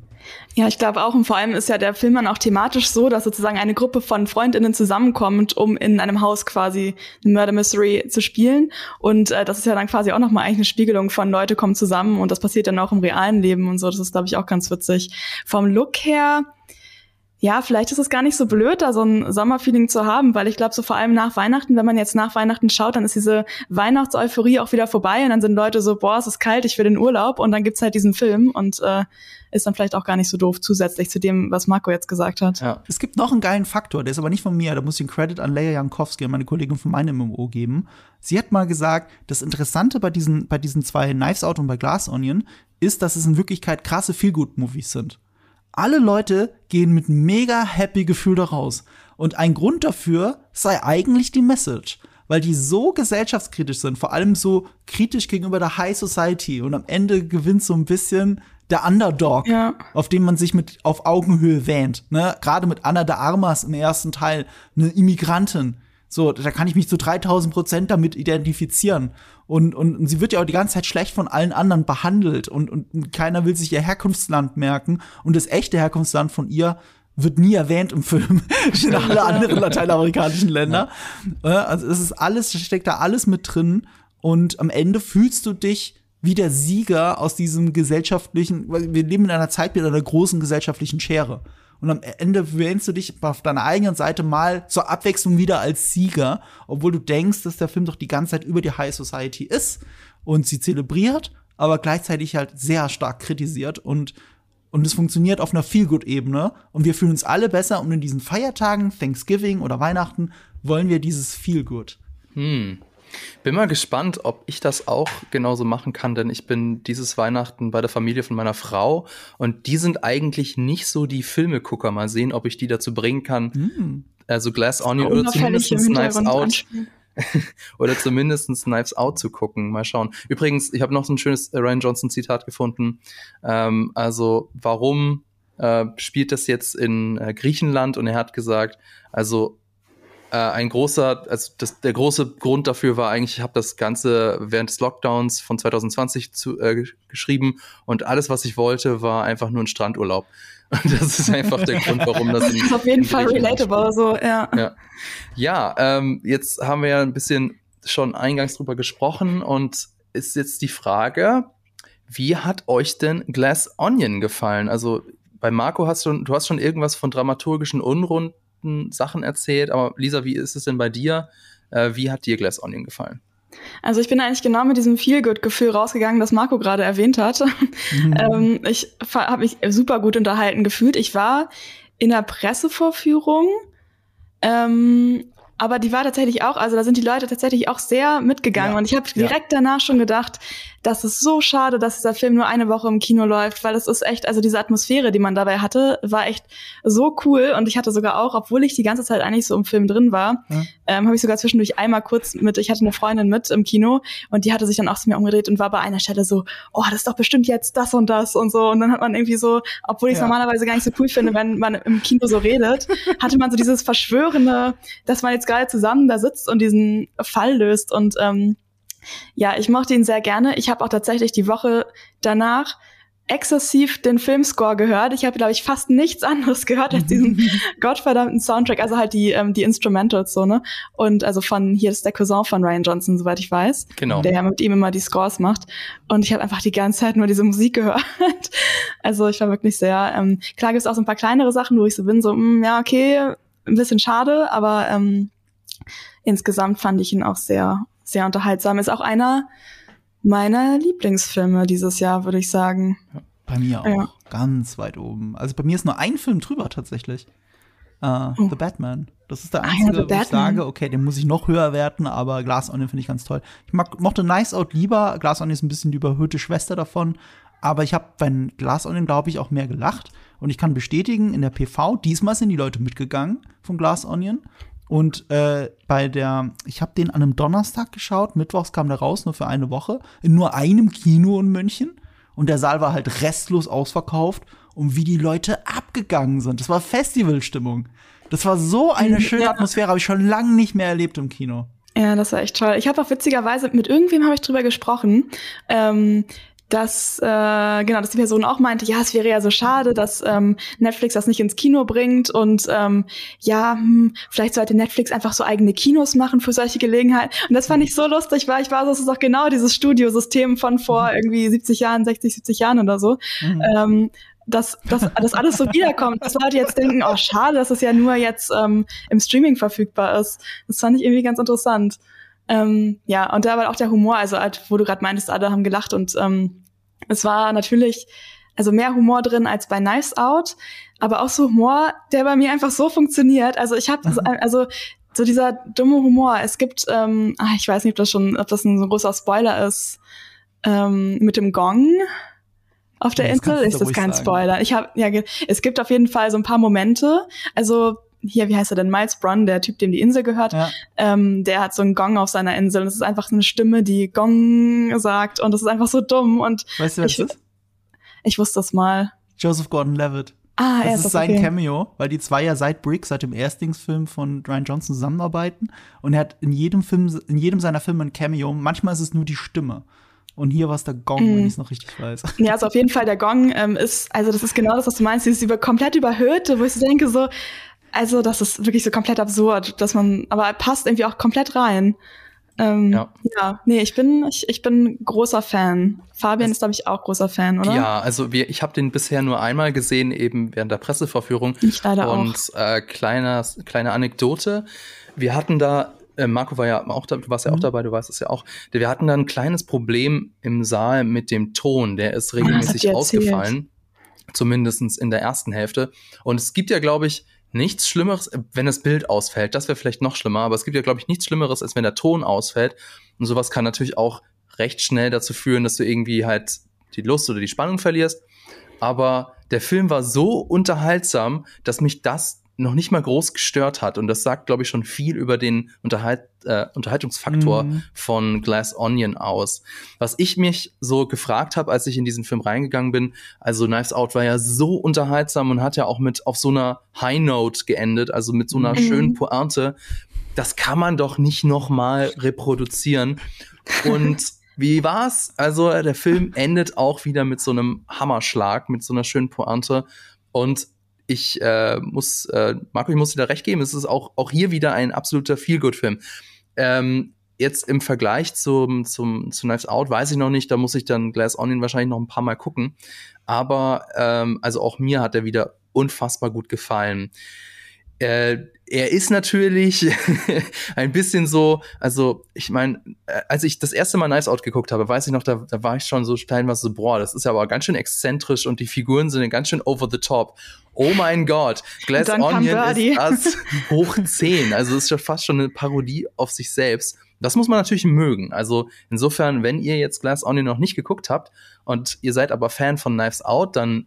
[SPEAKER 3] Ja, ich glaube auch. Und vor allem ist ja der Film dann auch thematisch so, dass sozusagen eine Gruppe von Freundinnen zusammenkommt, um in einem Haus quasi eine Murder Mystery zu spielen. Und äh, das ist ja dann quasi auch nochmal eigentlich eine Spiegelung von Leute kommen zusammen und das passiert dann auch im realen Leben und so. Das ist, glaube ich, auch ganz witzig. Vom Look her ja, vielleicht ist es gar nicht so blöd, da so ein Sommerfeeling zu haben, weil ich glaube, so vor allem nach Weihnachten, wenn man jetzt nach Weihnachten schaut, dann ist diese Weihnachtseuphorie auch wieder vorbei und dann sind Leute so, boah, es ist kalt, ich will den Urlaub und dann gibt's halt diesen Film und äh, ist dann vielleicht auch gar nicht so doof zusätzlich zu dem, was Marco jetzt gesagt hat.
[SPEAKER 2] Ja. Es gibt noch einen geilen Faktor, der ist aber nicht von mir, da muss ich den Credit an Leia Jankowski, meine Kollegin von meinem MMO geben. Sie hat mal gesagt, das Interessante bei diesen, bei diesen zwei Knives Out und bei Glass Onion ist, dass es in Wirklichkeit krasse Feelgood-Movies sind alle Leute gehen mit mega happy Gefühl da raus. Und ein Grund dafür sei eigentlich die Message. Weil die so gesellschaftskritisch sind, vor allem so kritisch gegenüber der High Society. Und am Ende gewinnt so ein bisschen der Underdog, ja. auf dem man sich mit auf Augenhöhe wähnt. Ne? Gerade mit Anna de Armas im ersten Teil, eine Immigrantin, so, da kann ich mich zu 3000 Prozent damit identifizieren. Und, und, und sie wird ja auch die ganze Zeit schlecht von allen anderen behandelt und, und keiner will sich ihr Herkunftsland merken. Und das echte Herkunftsland von ihr wird nie erwähnt im Film. [laughs] in alle anderen lateinamerikanischen Länder. Ja. Also es ist alles, steckt da alles mit drin. Und am Ende fühlst du dich wie der Sieger aus diesem gesellschaftlichen, wir leben in einer Zeit mit einer großen gesellschaftlichen Schere und am Ende wählst du dich auf deiner eigenen Seite mal zur Abwechslung wieder als Sieger, obwohl du denkst, dass der Film doch die ganze Zeit über die High Society ist und sie zelebriert, aber gleichzeitig halt sehr stark kritisiert und und es funktioniert auf einer Feel-Good-Ebene und wir fühlen uns alle besser und in diesen Feiertagen, Thanksgiving oder Weihnachten, wollen wir dieses Feel-Good.
[SPEAKER 1] Hm. Bin mal gespannt, ob ich das auch genauso machen kann, denn ich bin dieses Weihnachten bei der Familie von meiner Frau und die sind eigentlich nicht so die Filmegucker. Mal sehen, ob ich die dazu bringen kann. Mm. Also Glass Onion oder zumindest Knives Out. [laughs] oder zumindest Knives Out zu gucken. Mal schauen. Übrigens, ich habe noch so ein schönes Ryan Johnson Zitat gefunden. Ähm, also, warum äh, spielt das jetzt in äh, Griechenland? Und er hat gesagt, also äh, ein großer, also das, der große Grund dafür war eigentlich, ich habe das Ganze während des Lockdowns von 2020 zu, äh, geschrieben und alles, was ich wollte, war einfach nur ein Strandurlaub. [laughs] Und das ist einfach der Grund, warum das.
[SPEAKER 3] In, auf jeden Fall relatable, so ja.
[SPEAKER 1] Ja, ja ähm, jetzt haben wir ja ein bisschen schon eingangs drüber gesprochen und ist jetzt die Frage, wie hat euch denn Glass Onion gefallen? Also bei Marco hast du, du hast schon irgendwas von dramaturgischen Unrunden guten Sachen erzählt. Aber Lisa, wie ist es denn bei dir? Äh, wie hat dir Glass Onion gefallen?
[SPEAKER 3] Also ich bin eigentlich genau mit diesem Feel-Good-Gefühl rausgegangen, das Marco gerade erwähnt hat. Mhm. [laughs] ähm, ich habe mich super gut unterhalten gefühlt. Ich war in der Pressevorführung ähm, aber die war tatsächlich auch, also da sind die Leute tatsächlich auch sehr mitgegangen. Ja. Und ich habe direkt ja. danach schon gedacht, das ist so schade, dass dieser Film nur eine Woche im Kino läuft, weil es ist echt, also diese Atmosphäre, die man dabei hatte, war echt so cool. Und ich hatte sogar auch, obwohl ich die ganze Zeit eigentlich so im Film drin war, ja. ähm, habe ich sogar zwischendurch einmal kurz mit, ich hatte eine Freundin mit im Kino und die hatte sich dann auch zu mir umgedreht und war bei einer Stelle so, oh, das ist doch bestimmt jetzt das und das und so. Und dann hat man irgendwie so, obwohl ich es ja. normalerweise gar nicht so cool finde, wenn man im Kino so redet, [laughs] hatte man so dieses Verschwörende, dass man jetzt gerade zusammen da sitzt und diesen Fall löst. Und ähm, ja, ich mochte ihn sehr gerne. Ich habe auch tatsächlich die Woche danach exzessiv den Filmscore gehört. Ich habe, glaube ich, fast nichts [laughs] anderes gehört als diesen [laughs] gottverdammten Soundtrack, also halt die, ähm, die Instrumentals so, ne? Und also von, hier ist der Cousin von Ryan Johnson, soweit ich weiß.
[SPEAKER 1] Genau.
[SPEAKER 3] Der ja mit ihm immer die Scores macht. Und ich habe einfach die ganze Zeit nur diese Musik [laughs] gehört. also ich war wirklich sehr, ähm, klar gibt es auch so ein paar kleinere Sachen, wo ich so bin, so, mh, mm, ja, okay, ein bisschen schade, aber ähm, insgesamt fand ich ihn auch sehr, sehr unterhaltsam. Ist auch einer meiner Lieblingsfilme dieses Jahr, würde ich sagen.
[SPEAKER 2] Ja, bei mir auch. Ja. Ganz weit oben. Also bei mir ist nur ein Film drüber tatsächlich. Uh, oh. The Batman. Das ist der einzige, ah, ja, wo ich sage, okay, den muss ich noch höher werten, aber Glass Onion finde ich ganz toll. Ich mag, mochte Nice Out lieber. Glass Onion ist ein bisschen die überhöhte Schwester davon. Aber ich habe bei Glass Onion, glaube ich, auch mehr gelacht. Und ich kann bestätigen, in der PV, diesmal sind die Leute mitgegangen von Glass Onion. Und äh, bei der, ich habe den an einem Donnerstag geschaut, mittwochs kam der raus, nur für eine Woche, in nur einem Kino in München. Und der Saal war halt restlos ausverkauft und wie die Leute abgegangen sind. Das war Festivalstimmung. Das war so eine mhm, schöne ja. Atmosphäre, habe ich schon lange nicht mehr erlebt im Kino.
[SPEAKER 3] Ja, das war echt toll. Ich habe auch witzigerweise mit irgendwem habe ich drüber gesprochen. Ähm, dass äh, genau, dass die Person auch meinte, ja, es wäre ja so schade, dass ähm, Netflix das nicht ins Kino bringt und ähm, ja, hm, vielleicht sollte Netflix einfach so eigene Kinos machen für solche Gelegenheiten. Und das fand ich so lustig, weil ich war, das ist doch genau dieses Studiosystem von vor mhm. irgendwie 70 Jahren, 60, 70 Jahren oder so. Mhm. Ähm, dass, dass das alles so wiederkommt, dass Leute jetzt denken, oh schade, dass es ja nur jetzt ähm, im Streaming verfügbar ist. Das fand ich irgendwie ganz interessant. Ähm, ja, und da war auch der Humor, also halt, wo du gerade meintest, alle haben gelacht und ähm, es war natürlich also mehr Humor drin als bei Knives Out, aber auch so Humor, der bei mir einfach so funktioniert. Also ich habe, also so dieser dumme Humor. Es gibt, ähm, ach, ich weiß nicht, ob das schon, ob das ein so großer Spoiler ist, ähm, mit dem Gong auf der Insel ist das kein sagen. Spoiler. Ich habe ja, es gibt auf jeden Fall so ein paar Momente. Also hier, wie heißt er denn? Miles Brunn, der Typ, dem die Insel gehört. Ja. Ähm, der hat so einen Gong auf seiner Insel. Und es ist einfach eine Stimme, die Gong sagt. Und das ist einfach so dumm. Und
[SPEAKER 2] weißt du, was ich, das ist?
[SPEAKER 3] Ich wusste das mal.
[SPEAKER 2] Joseph Gordon-Levitt.
[SPEAKER 3] Ah,
[SPEAKER 2] das ist, ist sein okay. Cameo, weil die zwei ja seit Brick, seit dem Erstlingsfilm von Ryan Johnson zusammenarbeiten. Und er hat in jedem Film, in jedem seiner Filme ein Cameo. Manchmal ist es nur die Stimme. Und hier war es der Gong, mm. wenn ich es noch richtig weiß.
[SPEAKER 3] Ja, also auf jeden Fall der Gong ähm, ist, also das ist genau das, was du meinst, dieses über komplett überhöhte, wo ich so denke, so, also das ist wirklich so komplett absurd, dass man, aber passt irgendwie auch komplett rein. Ähm, ja. ja, nee, ich bin, ich, ich bin großer Fan. Fabian das, ist, glaube ich, auch großer Fan, oder?
[SPEAKER 1] Ja, also wir, ich habe den bisher nur einmal gesehen, eben während der Presseverführung.
[SPEAKER 3] Ich leider
[SPEAKER 1] Und auch. Äh, kleine, kleine Anekdote. Wir hatten da äh, Marco war ja auch da, du warst ja auch mhm. dabei, du weißt es ja auch. Wir hatten da ein kleines Problem im Saal mit dem Ton, der ist ah, regelmäßig ausgefallen. Zumindest in der ersten Hälfte. Und es gibt ja, glaube ich, nichts Schlimmeres, wenn das Bild ausfällt. Das wäre vielleicht noch schlimmer, aber es gibt ja, glaube ich, nichts Schlimmeres, als wenn der Ton ausfällt. Und sowas kann natürlich auch recht schnell dazu führen, dass du irgendwie halt die Lust oder die Spannung verlierst. Aber der Film war so unterhaltsam, dass mich das noch nicht mal groß gestört hat. Und das sagt, glaube ich, schon viel über den Unterhalt, äh, Unterhaltungsfaktor mhm. von Glass Onion aus. Was ich mich so gefragt habe, als ich in diesen Film reingegangen bin, also Knives Out war ja so unterhaltsam und hat ja auch mit auf so einer High Note geendet, also mit so einer mhm. schönen Pointe. Das kann man doch nicht noch mal reproduzieren. Und wie war's? Also der Film endet auch wieder mit so einem Hammerschlag, mit so einer schönen Pointe. Und ich äh, muss, äh, Marco, ich muss dir da recht geben, es ist auch, auch hier wieder ein absoluter Feel-Good-Film. Ähm, jetzt im Vergleich zum, zum, zu Knives Out weiß ich noch nicht, da muss ich dann Glass Onion wahrscheinlich noch ein paar Mal gucken. Aber ähm, also auch mir hat er wieder unfassbar gut gefallen. Äh, er ist natürlich [laughs] ein bisschen so, also ich meine, äh, als ich das erste Mal Nice Out geguckt habe, weiß ich noch, da, da war ich schon so teilweise so, boah, das ist ja aber ganz schön exzentrisch und die Figuren sind ganz schön over the top. Oh mein Gott, Glass Onion ist das hoch 10. Also es ist ja fast schon eine Parodie auf sich selbst. Das muss man natürlich mögen. Also insofern, wenn ihr jetzt Glass Onion noch nicht geguckt habt und ihr seid aber Fan von Knives Out, dann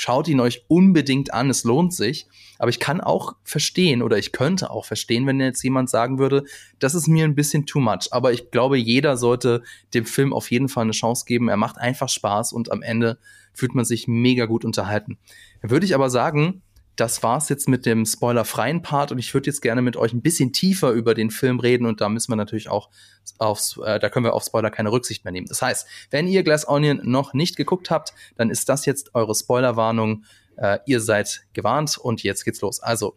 [SPEAKER 1] schaut ihn euch unbedingt an, es lohnt sich. Aber ich kann auch verstehen oder ich könnte auch verstehen, wenn jetzt jemand sagen würde, das ist mir ein bisschen too much. Aber ich glaube, jeder sollte dem Film auf jeden Fall eine Chance geben. Er macht einfach Spaß und am Ende fühlt man sich mega gut unterhalten. Würde ich aber sagen, das war's jetzt mit dem spoilerfreien Part und ich würde jetzt gerne mit euch ein bisschen tiefer über den Film reden und da müssen wir natürlich auch aufs, äh, da können wir auf Spoiler keine Rücksicht mehr nehmen. Das heißt, wenn ihr Glass Onion noch nicht geguckt habt, dann ist das jetzt eure Spoilerwarnung. Äh, ihr seid gewarnt und jetzt geht's los. Also,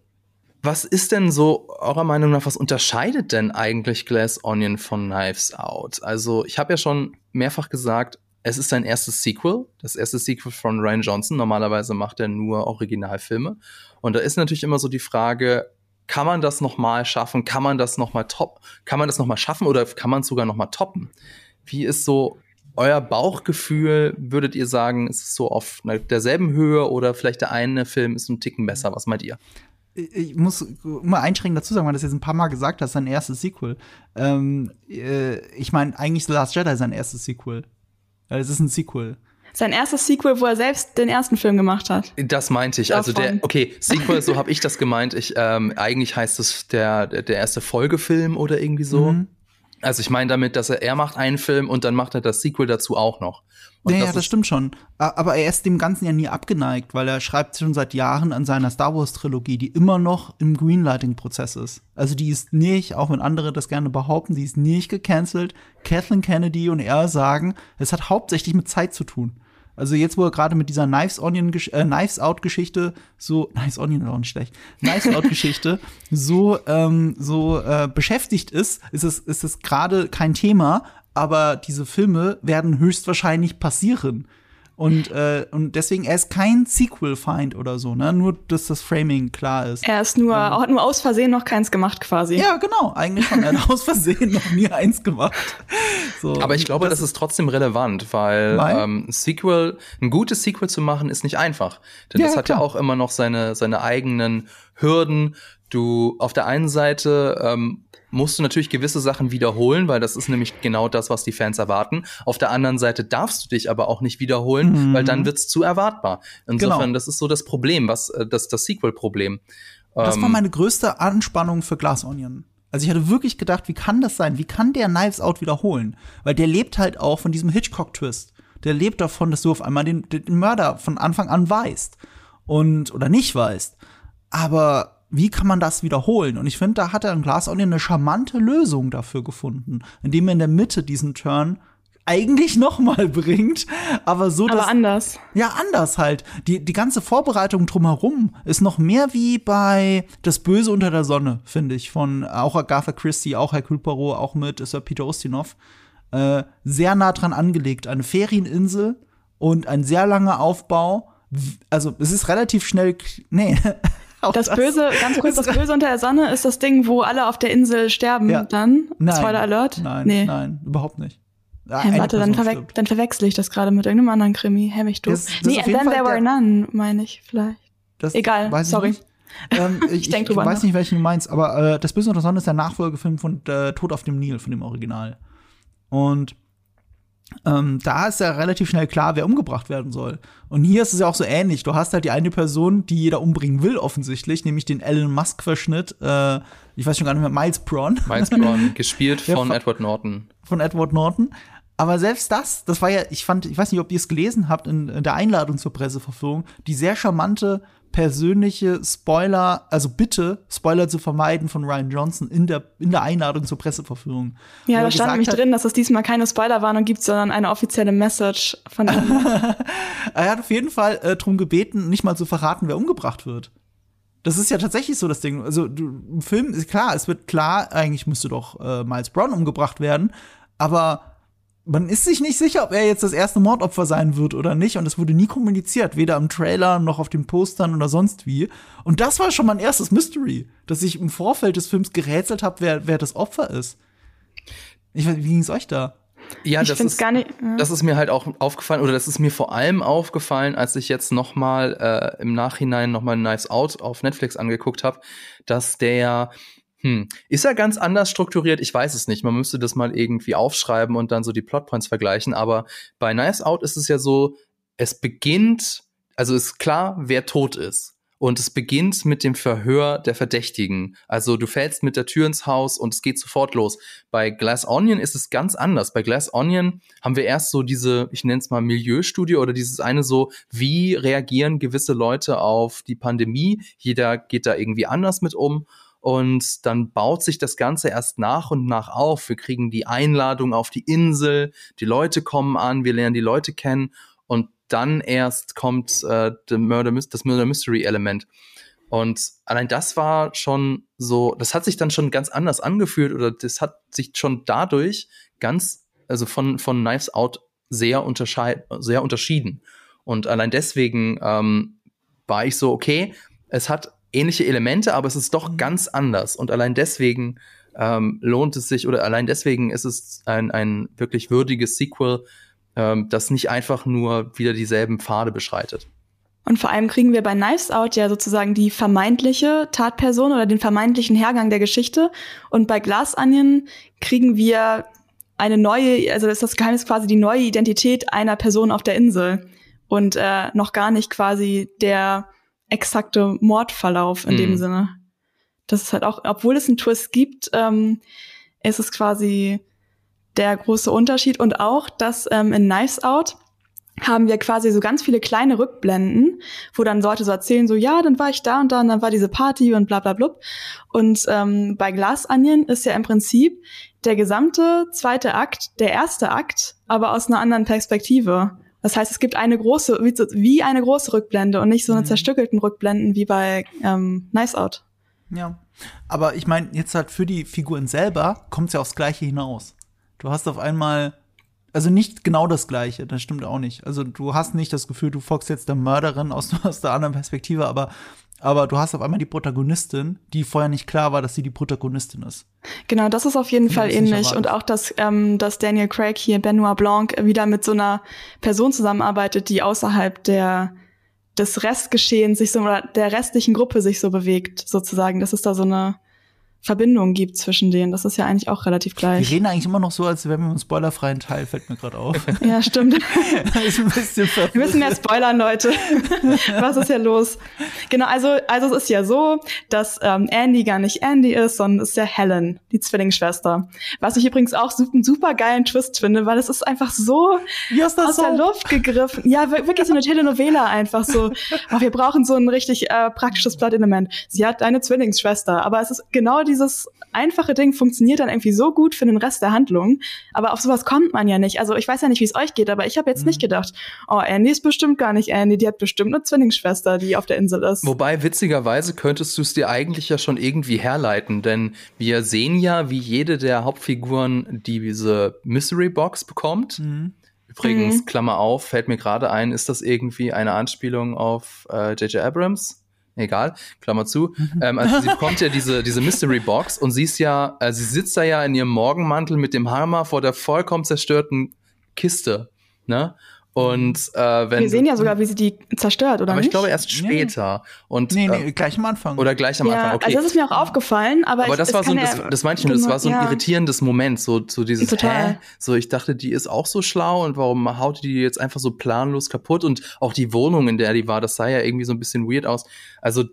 [SPEAKER 1] was ist denn so eurer Meinung nach, was unterscheidet denn eigentlich Glass Onion von Knives Out? Also, ich habe ja schon mehrfach gesagt, es ist sein erstes Sequel, das erste Sequel von Ryan Johnson. Normalerweise macht er nur Originalfilme. Und da ist natürlich immer so die Frage, kann man das nochmal schaffen? Kann man das nochmal top? Kann man das nochmal schaffen oder kann man es sogar nochmal toppen? Wie ist so euer Bauchgefühl? Würdet ihr sagen, ist es so auf derselben Höhe oder vielleicht der eine Film ist ein Ticken besser? Was meint ihr?
[SPEAKER 2] ich muss mal einschränkend dazu sagen, weil das jetzt ein paar Mal gesagt hast, sein erstes Sequel. Ähm, äh, ich meine, eigentlich The Last Jedi sein erstes Sequel. Es ist ein Sequel.
[SPEAKER 3] Sein erstes Sequel, wo er selbst den ersten Film gemacht hat.
[SPEAKER 1] Das meinte ich. Also der, okay, Sequel, so habe ich das gemeint. Ich, ähm, eigentlich heißt es der, der erste Folgefilm oder irgendwie so. Mhm. Also ich meine damit, dass er, er macht einen Film und dann macht er das Sequel dazu auch noch.
[SPEAKER 2] Und ja, das, das stimmt schon. Aber er ist dem Ganzen ja nie abgeneigt, weil er schreibt schon seit Jahren an seiner Star Wars Trilogie, die immer noch im Greenlighting-Prozess ist. Also die ist nicht, auch wenn andere das gerne behaupten, die ist nicht gecancelt. Kathleen Kennedy und er sagen, es hat hauptsächlich mit Zeit zu tun. Also jetzt, wo er gerade mit dieser Knives Onion, äh, Knives Out Geschichte so, [laughs] Knives Onion ist auch nicht schlecht, Knives Out Geschichte so, ähm, so äh, beschäftigt ist, ist es, ist es gerade kein Thema, aber diese Filme werden höchstwahrscheinlich passieren. Und, äh, und deswegen, er ist kein Sequel-Feind oder so, ne? Nur, dass das Framing klar ist.
[SPEAKER 3] Er ist nur, ähm, hat nur aus Versehen noch keins gemacht, quasi.
[SPEAKER 2] Ja, genau. Eigentlich schon. Er hat aus Versehen noch nie eins gemacht.
[SPEAKER 1] So, Aber ich glaube, das, das ist trotzdem relevant, weil, weil? Ähm, Sequel, ein gutes Sequel zu machen, ist nicht einfach. Denn ja, das hat klar. ja auch immer noch seine, seine eigenen Hürden. Du auf der einen Seite ähm, musst du natürlich gewisse Sachen wiederholen, weil das ist nämlich genau das, was die Fans erwarten. Auf der anderen Seite darfst du dich aber auch nicht wiederholen, mhm. weil dann wird's zu erwartbar. Insofern, genau. das ist so das Problem, was äh, das das Sequel-Problem.
[SPEAKER 2] Das war ähm, meine größte Anspannung für Glass Onion. Also ich hatte wirklich gedacht, wie kann das sein? Wie kann der Knives Out wiederholen? Weil der lebt halt auch von diesem Hitchcock-Twist. Der lebt davon, dass du auf einmal den, den Mörder von Anfang an weißt. Und, oder nicht weißt. Aber wie kann man das wiederholen? Und ich finde, da hat er in Glass Onion eine charmante Lösung dafür gefunden, indem er in der Mitte diesen Turn eigentlich [laughs] noch mal bringt, aber so
[SPEAKER 3] aber dass, anders.
[SPEAKER 2] Ja, anders halt. Die die ganze Vorbereitung drumherum ist noch mehr wie bei Das Böse unter der Sonne, finde ich, von auch Agatha Christie, auch Hercule Poirot, auch mit Sir Peter Ustinov. Äh, sehr nah dran angelegt, eine Ferieninsel und ein sehr langer Aufbau. Also es ist relativ schnell, nee, [laughs]
[SPEAKER 3] das, das, Böse, ganz kurz, das [laughs] Böse unter der Sonne ist das Ding, wo alle auf der Insel sterben ja. dann. Nein. Spoiler Alert?
[SPEAKER 2] Nein, nee. nein, überhaupt nicht.
[SPEAKER 3] Hey, warte, dann, verwe dann, verwechsel ich das gerade mit irgendeinem anderen Krimi. Hä, mich du. Das, das nee, Then There Were None, meine ich vielleicht. Das Egal, sorry.
[SPEAKER 2] ähm, [laughs] ich, ich, denk ich weiß nicht, welchen du meinst, aber äh, Das Böse unter der Sonne ist der Nachfolgefilm von äh, Tod auf dem Nil, von dem Original. Und ähm, da ist ja relativ schnell klar, wer umgebracht werden soll. Und hier ist es ja auch so ähnlich. Du hast halt die eine Person, die jeder umbringen will, offensichtlich, nämlich den Elon Musk-Verschnitt. Äh, ich weiß schon gar nicht mehr, Miles Braun.
[SPEAKER 1] Miles [laughs] Braun, gespielt von, ja, Edward Norton.
[SPEAKER 2] Von Edward Norton. Aber selbst das, das war ja, ich fand, ich weiß nicht, ob ihr es gelesen habt in, in der Einladung zur Presseverführung, die sehr charmante persönliche Spoiler, also bitte Spoiler zu vermeiden von Ryan Johnson in der, in der Einladung zur Presseverführung.
[SPEAKER 3] Ja, da stand nämlich drin, dass es diesmal keine Spoilerwarnung gibt, sondern eine offizielle Message von ihm. [laughs]
[SPEAKER 2] er hat auf jeden Fall äh, darum gebeten, nicht mal zu verraten, wer umgebracht wird. Das ist ja tatsächlich so das Ding. Also du, im Film ist klar, es wird klar, eigentlich müsste doch äh, Miles Brown umgebracht werden, aber man ist sich nicht sicher, ob er jetzt das erste Mordopfer sein wird oder nicht. Und es wurde nie kommuniziert, weder im Trailer noch auf den Postern oder sonst wie. Und das war schon mein erstes Mystery, dass ich im Vorfeld des Films gerätselt habe, wer, wer das Opfer ist. Ich weiß, wie ging es euch da?
[SPEAKER 1] Ja, ich das ist, gar nicht, ja. das ist mir halt auch aufgefallen, oder das ist mir vor allem aufgefallen, als ich jetzt noch mal äh, im Nachhinein noch mal Nice Out auf Netflix angeguckt habe, dass der hm. Ist er ganz anders strukturiert? Ich weiß es nicht. Man müsste das mal irgendwie aufschreiben und dann so die Plotpoints vergleichen. Aber bei Knives Out ist es ja so, es beginnt, also ist klar, wer tot ist. Und es beginnt mit dem Verhör der Verdächtigen. Also du fällst mit der Tür ins Haus und es geht sofort los. Bei Glass Onion ist es ganz anders. Bei Glass Onion haben wir erst so diese, ich nenne es mal Milieustudie oder dieses eine so, wie reagieren gewisse Leute auf die Pandemie. Jeder geht da irgendwie anders mit um. Und dann baut sich das Ganze erst nach und nach auf. Wir kriegen die Einladung auf die Insel, die Leute kommen an, wir lernen die Leute kennen und dann erst kommt äh, Murder, das Murder Mystery Element. Und allein das war schon so, das hat sich dann schon ganz anders angefühlt oder das hat sich schon dadurch ganz, also von, von Knives Out sehr, sehr unterschieden. Und allein deswegen ähm, war ich so, okay, es hat ähnliche Elemente, aber es ist doch mhm. ganz anders. Und allein deswegen ähm, lohnt es sich, oder allein deswegen ist es ein, ein wirklich würdiges Sequel, ähm, das nicht einfach nur wieder dieselben Pfade beschreitet.
[SPEAKER 3] Und vor allem kriegen wir bei Knives Out ja sozusagen die vermeintliche Tatperson oder den vermeintlichen Hergang der Geschichte. Und bei Glass Onion kriegen wir eine neue, also ist das Geheimnis quasi die neue Identität einer Person auf der Insel. Und äh, noch gar nicht quasi der exakte Mordverlauf in mhm. dem Sinne. Das ist halt auch, obwohl es einen Twist gibt, ähm, ist es quasi der große Unterschied. Und auch, dass ähm, in Knives Out haben wir quasi so ganz viele kleine Rückblenden, wo dann Leute so erzählen, so ja, dann war ich da und da und dann war diese Party und bla bla blub. Und ähm, bei Glass Onion ist ja im Prinzip der gesamte zweite Akt der erste Akt, aber aus einer anderen Perspektive. Das heißt, es gibt eine große, wie eine große Rückblende und nicht so eine mhm. zerstückelten Rückblenden wie bei ähm, Nice Out.
[SPEAKER 2] Ja. Aber ich meine, jetzt halt für die Figuren selber kommt es ja aufs Gleiche hinaus. Du hast auf einmal also nicht genau das Gleiche, das stimmt auch nicht. Also du hast nicht das Gefühl, du folgst jetzt der Mörderin aus, [laughs] aus der anderen Perspektive, aber aber du hast auf einmal die Protagonistin, die vorher nicht klar war, dass sie die Protagonistin ist.
[SPEAKER 3] Genau, das ist auf jeden Fall ähnlich. Und auch, dass, ähm, dass Daniel Craig hier, Benoit Blanc, wieder mit so einer Person zusammenarbeitet, die außerhalb der des Restgeschehens sich so oder der restlichen Gruppe sich so bewegt, sozusagen. Das ist da so eine Verbindung gibt zwischen denen. Das ist ja eigentlich auch relativ gleich.
[SPEAKER 2] Wir reden eigentlich immer noch so, als wären wir im spoilerfreien Teil, fällt mir gerade auf. [laughs]
[SPEAKER 3] Ja, stimmt. [laughs] wir müssen mehr spoilern, Leute. [laughs] Was ist hier los? Genau, also, also es ist ja so, dass ähm, Andy gar nicht Andy ist, sondern es ist ja Helen, die Zwillingsschwester. Was ich übrigens auch einen super geilen Twist finde, weil es ist einfach so aus so? der Luft gegriffen. Ja, wirklich so eine Telenovela einfach so. Oh, wir brauchen so ein richtig äh, praktisches Plot-Element. Sie hat eine Zwillingsschwester, aber es ist genau die dieses einfache Ding funktioniert dann irgendwie so gut für den Rest der Handlung. Aber auf sowas kommt man ja nicht. Also ich weiß ja nicht, wie es euch geht, aber ich habe jetzt mhm. nicht gedacht, oh, Andy ist bestimmt gar nicht Andy, die hat bestimmt eine Zwillingsschwester, die auf der Insel ist.
[SPEAKER 1] Wobei, witzigerweise könntest du es dir eigentlich ja schon irgendwie herleiten, denn wir sehen ja, wie jede der Hauptfiguren diese Mystery Box bekommt. Mhm. Übrigens, mhm. Klammer auf, fällt mir gerade ein, ist das irgendwie eine Anspielung auf J.J. Äh, Abrams? Egal, Klammer zu. Mhm. Ähm, also sie [laughs] bekommt ja diese, diese Mystery Box und sie ist ja, äh, sie sitzt da ja in ihrem Morgenmantel mit dem Hammer vor der vollkommen zerstörten Kiste. Ne? Und äh, wenn
[SPEAKER 3] wir sehen ja sogar, wie sie die zerstört, oder
[SPEAKER 1] aber
[SPEAKER 3] nicht?
[SPEAKER 1] ich glaube erst später. Nee. Und
[SPEAKER 2] nee, nee, äh, gleich am Anfang.
[SPEAKER 1] Oder gleich am
[SPEAKER 3] ja,
[SPEAKER 1] Anfang. Okay.
[SPEAKER 3] Also das ist mir auch aufgefallen, aber,
[SPEAKER 1] aber
[SPEAKER 3] ich,
[SPEAKER 1] das war so, das, das meinte ich nur, das war so ein ja. irritierendes Moment, so so dieses
[SPEAKER 3] Total.
[SPEAKER 1] Hä? So ich dachte, die ist auch so schlau und warum haut die jetzt einfach so planlos kaputt und auch die Wohnung, in der die war, das sah ja irgendwie so ein bisschen weird aus. Also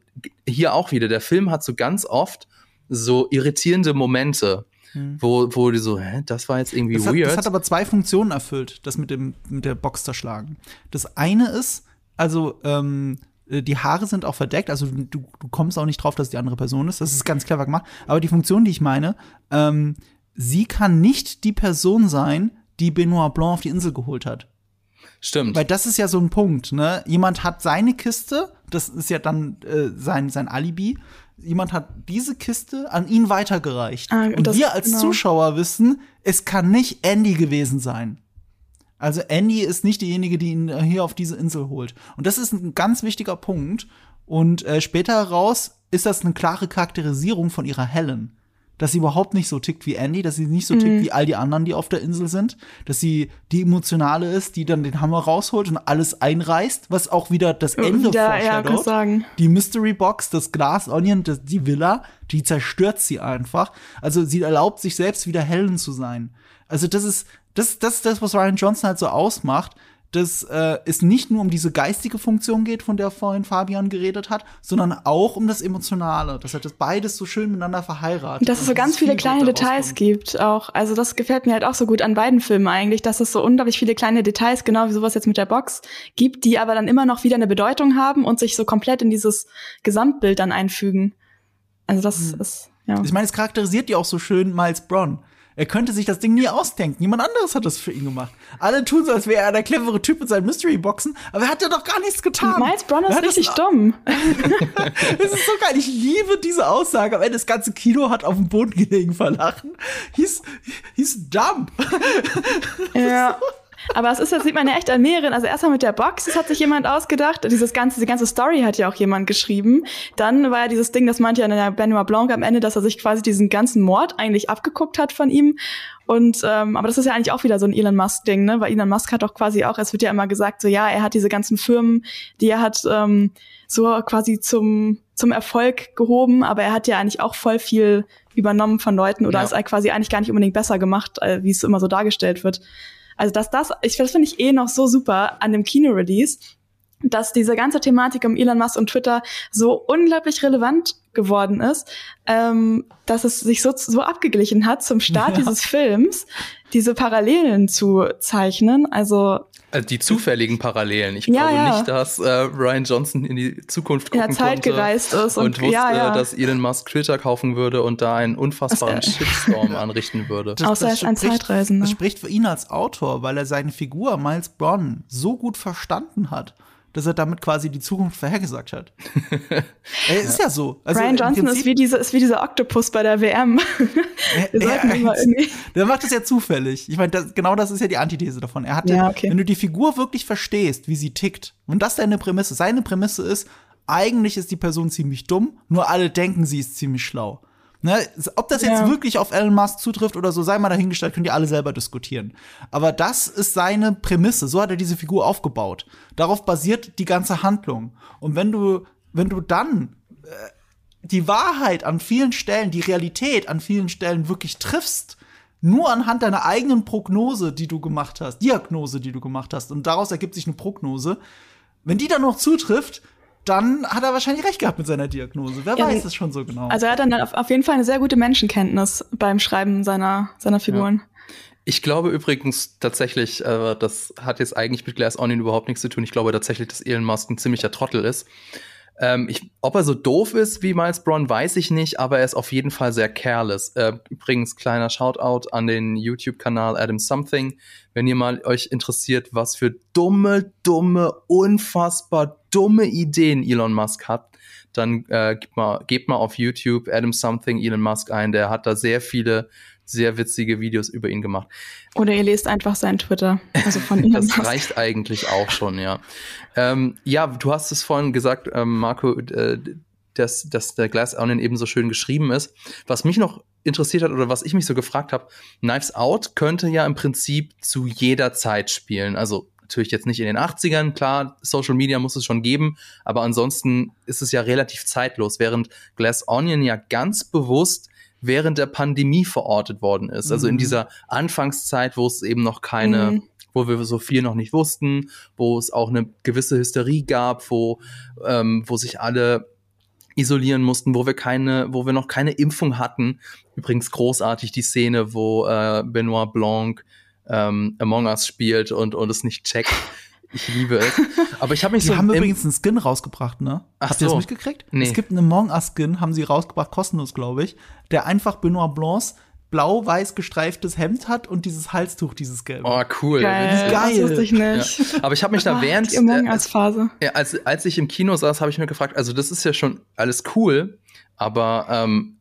[SPEAKER 1] hier auch wieder, der Film hat so ganz oft so irritierende Momente hm. wo, wo die so, hä, das war jetzt irgendwie
[SPEAKER 2] das hat,
[SPEAKER 1] weird.
[SPEAKER 2] Das hat aber zwei Funktionen erfüllt, das mit, dem, mit der Box zerschlagen. Das eine ist, also, ähm, äh, die Haare sind auch verdeckt, also du, du kommst auch nicht drauf, dass die andere Person ist. Das ist ganz clever gemacht. Aber die Funktion, die ich meine, ähm, sie kann nicht die Person sein, die Benoit Blanc auf die Insel geholt hat.
[SPEAKER 1] Stimmt.
[SPEAKER 2] Weil das ist ja so ein Punkt, ne? Jemand hat seine Kiste, das ist ja dann äh, sein, sein Alibi, jemand hat diese Kiste an ihn weitergereicht. Ah, und wir als genau. Zuschauer wissen, es kann nicht Andy gewesen sein. Also Andy ist nicht diejenige, die ihn äh, hier auf diese Insel holt. Und das ist ein ganz wichtiger Punkt. Und äh, später heraus ist das eine klare Charakterisierung von ihrer Helen dass sie überhaupt nicht so tickt wie Andy, dass sie nicht so tickt mhm. wie all die anderen, die auf der Insel sind, dass sie die emotionale ist, die dann den Hammer rausholt und alles einreißt, was auch wieder das Ende wieder,
[SPEAKER 3] Ja, sagen.
[SPEAKER 2] Die Mystery Box, das Glas Onion, das, die Villa, die zerstört sie einfach. Also sie erlaubt sich selbst wieder Helen zu sein. Also das ist das, das, das, was Ryan Johnson halt so ausmacht, dass äh, es nicht nur um diese geistige Funktion geht, von der vorhin Fabian geredet hat, sondern auch um das Emotionale. Dass er das beides so schön miteinander verheiratet.
[SPEAKER 3] Dass es so ganz viele kleine Details kommt. gibt auch. Also das gefällt mir halt auch so gut an beiden Filmen eigentlich, dass es so unglaublich viele kleine Details, genau wie sowas jetzt mit der Box, gibt, die aber dann immer noch wieder eine Bedeutung haben und sich so komplett in dieses Gesamtbild dann einfügen. Also das hm. ist, ja.
[SPEAKER 2] Ich meine, es charakterisiert die auch so schön Miles Braun. Er könnte sich das Ding nie ausdenken. Jemand anderes hat das für ihn gemacht. Alle tun so, als wäre er der clevere Typ mit seinen Mystery-Boxen, aber er hat ja doch gar nichts getan.
[SPEAKER 3] Miles Brown ist richtig dumm. [laughs]
[SPEAKER 2] das ist so geil. Ich liebe diese Aussage. Am Ende das ganze Kino hat auf dem Boden gelegen verlachen. He's, he's dumb. [laughs]
[SPEAKER 3] Ja. Aber es ist, das sieht man ja echt an mehreren. Also erstmal mit der Box, das hat sich jemand ausgedacht. Dieses ganze, die ganze Story hat ja auch jemand geschrieben. Dann war ja dieses Ding, das meinte ja der Benoit Blanc am Ende, dass er sich quasi diesen ganzen Mord eigentlich abgeguckt hat von ihm. Und ähm, aber das ist ja eigentlich auch wieder so ein Elon Musk-Ding, ne? Weil Elon Musk hat doch quasi auch, es wird ja immer gesagt, so ja, er hat diese ganzen Firmen, die er hat ähm, so quasi zum zum Erfolg gehoben, aber er hat ja eigentlich auch voll viel übernommen von Leuten oder ja. ist quasi eigentlich gar nicht unbedingt besser gemacht, äh, wie es immer so dargestellt wird. Also dass das, ich, das finde ich eh noch so super an dem Kino-Release, dass diese ganze Thematik um Elon Musk und Twitter so unglaublich relevant geworden ist, ähm, dass es sich so, so abgeglichen hat zum Start [laughs] ja. dieses Films, diese Parallelen zu zeichnen. Also
[SPEAKER 1] also die zufälligen Parallelen. Ich ja, glaube ja. nicht, dass äh, Ryan Johnson in die Zukunft gucken
[SPEAKER 3] in der Zeit
[SPEAKER 1] konnte
[SPEAKER 3] gereist ist und,
[SPEAKER 1] und wusste, ja, dass Elon Musk Twitter kaufen würde und da einen unfassbaren Shitstorm [laughs] anrichten würde.
[SPEAKER 3] Das, Außer er ist ein Zeitreisender.
[SPEAKER 2] Das spricht für ihn als Autor, weil er seine Figur Miles Brown so gut verstanden hat dass er damit quasi die Zukunft vorhergesagt hat. [laughs] er ist ja, ja so.
[SPEAKER 3] Also, Ryan Johnson ist wie diese ist wie dieser Octopus bei der WM. [laughs] Wir
[SPEAKER 2] immer [laughs] irgendwie. Der macht das ja zufällig. Ich meine, genau das ist ja die Antithese davon. Er hat, ja, okay. wenn du die Figur wirklich verstehst, wie sie tickt, und das deine Prämisse, seine Prämisse ist, eigentlich ist die Person ziemlich dumm, nur alle denken, sie ist ziemlich schlau. Ne, ob das jetzt ja. wirklich auf Elon Musk zutrifft oder so, sei mal dahingestellt, könnt ihr alle selber diskutieren. Aber das ist seine Prämisse. So hat er diese Figur aufgebaut. Darauf basiert die ganze Handlung. Und wenn du, wenn du dann äh, die Wahrheit an vielen Stellen, die Realität an vielen Stellen wirklich triffst, nur anhand deiner eigenen Prognose, die du gemacht hast, Diagnose, die du gemacht hast, und daraus ergibt sich eine Prognose, wenn die dann noch zutrifft, dann hat er wahrscheinlich recht gehabt mit seiner Diagnose. Wer ja, weiß es schon so genau.
[SPEAKER 3] Also er hat dann auf, auf, jeden Fall eine sehr gute Menschenkenntnis beim Schreiben seiner, seiner Figuren. Ja.
[SPEAKER 1] Ich glaube übrigens tatsächlich, äh, das hat jetzt eigentlich mit Glass Onion überhaupt nichts zu tun. Ich glaube tatsächlich, dass Elon Musk ein ziemlicher Trottel ist. Ähm, ich, ob er so doof ist wie Miles Braun, weiß ich nicht, aber er ist auf jeden Fall sehr careless. Äh, übrigens, kleiner Shoutout an den YouTube-Kanal Adam Something. Wenn ihr mal euch interessiert, was für dumme, dumme, unfassbar dumme Ideen Elon Musk hat, dann äh, gebt, mal, gebt mal auf YouTube Adam Something Elon Musk ein. Der hat da sehr viele sehr witzige Videos über ihn gemacht.
[SPEAKER 3] Oder ihr lest einfach sein Twitter. Also von [laughs] ihm.
[SPEAKER 1] das reicht eigentlich auch schon, ja. Ähm, ja, du hast es vorhin gesagt, ähm, Marco, äh, dass, dass der Glass Onion eben so schön geschrieben ist. Was mich noch interessiert hat oder was ich mich so gefragt habe, Knives Out könnte ja im Prinzip zu jeder Zeit spielen. Also natürlich jetzt nicht in den 80ern, klar, Social Media muss es schon geben, aber ansonsten ist es ja relativ zeitlos, während Glass Onion ja ganz bewusst während der Pandemie verortet worden ist. Also in mhm. dieser Anfangszeit, wo es eben noch keine, mhm. wo wir so viel noch nicht wussten, wo es auch eine gewisse Hysterie gab, wo, ähm, wo sich alle isolieren mussten, wo wir keine, wo wir noch keine Impfung hatten. Übrigens großartig die Szene, wo äh, Benoit Blanc ähm, Among Us spielt und, und es nicht checkt. Ich liebe es. [laughs] Aber ich habe mich
[SPEAKER 2] die
[SPEAKER 1] so.
[SPEAKER 2] Die haben übrigens einen Skin rausgebracht, ne? Ach Habt so. ihr das mitgekriegt? Nee. Es gibt einen Among Us Skin, haben sie rausgebracht, kostenlos, glaube ich, der einfach Benoit Blancs blau-weiß gestreiftes Hemd hat und dieses Halstuch, dieses gelbe.
[SPEAKER 1] Oh, cool.
[SPEAKER 3] Geil. Geil. Das wusste ich nicht.
[SPEAKER 1] Ja. Aber ich habe mich da ah, während.
[SPEAKER 3] Die Among Us Phase.
[SPEAKER 1] Äh, als, als ich im Kino saß, habe ich mir gefragt, also das ist ja schon alles cool, aber ähm,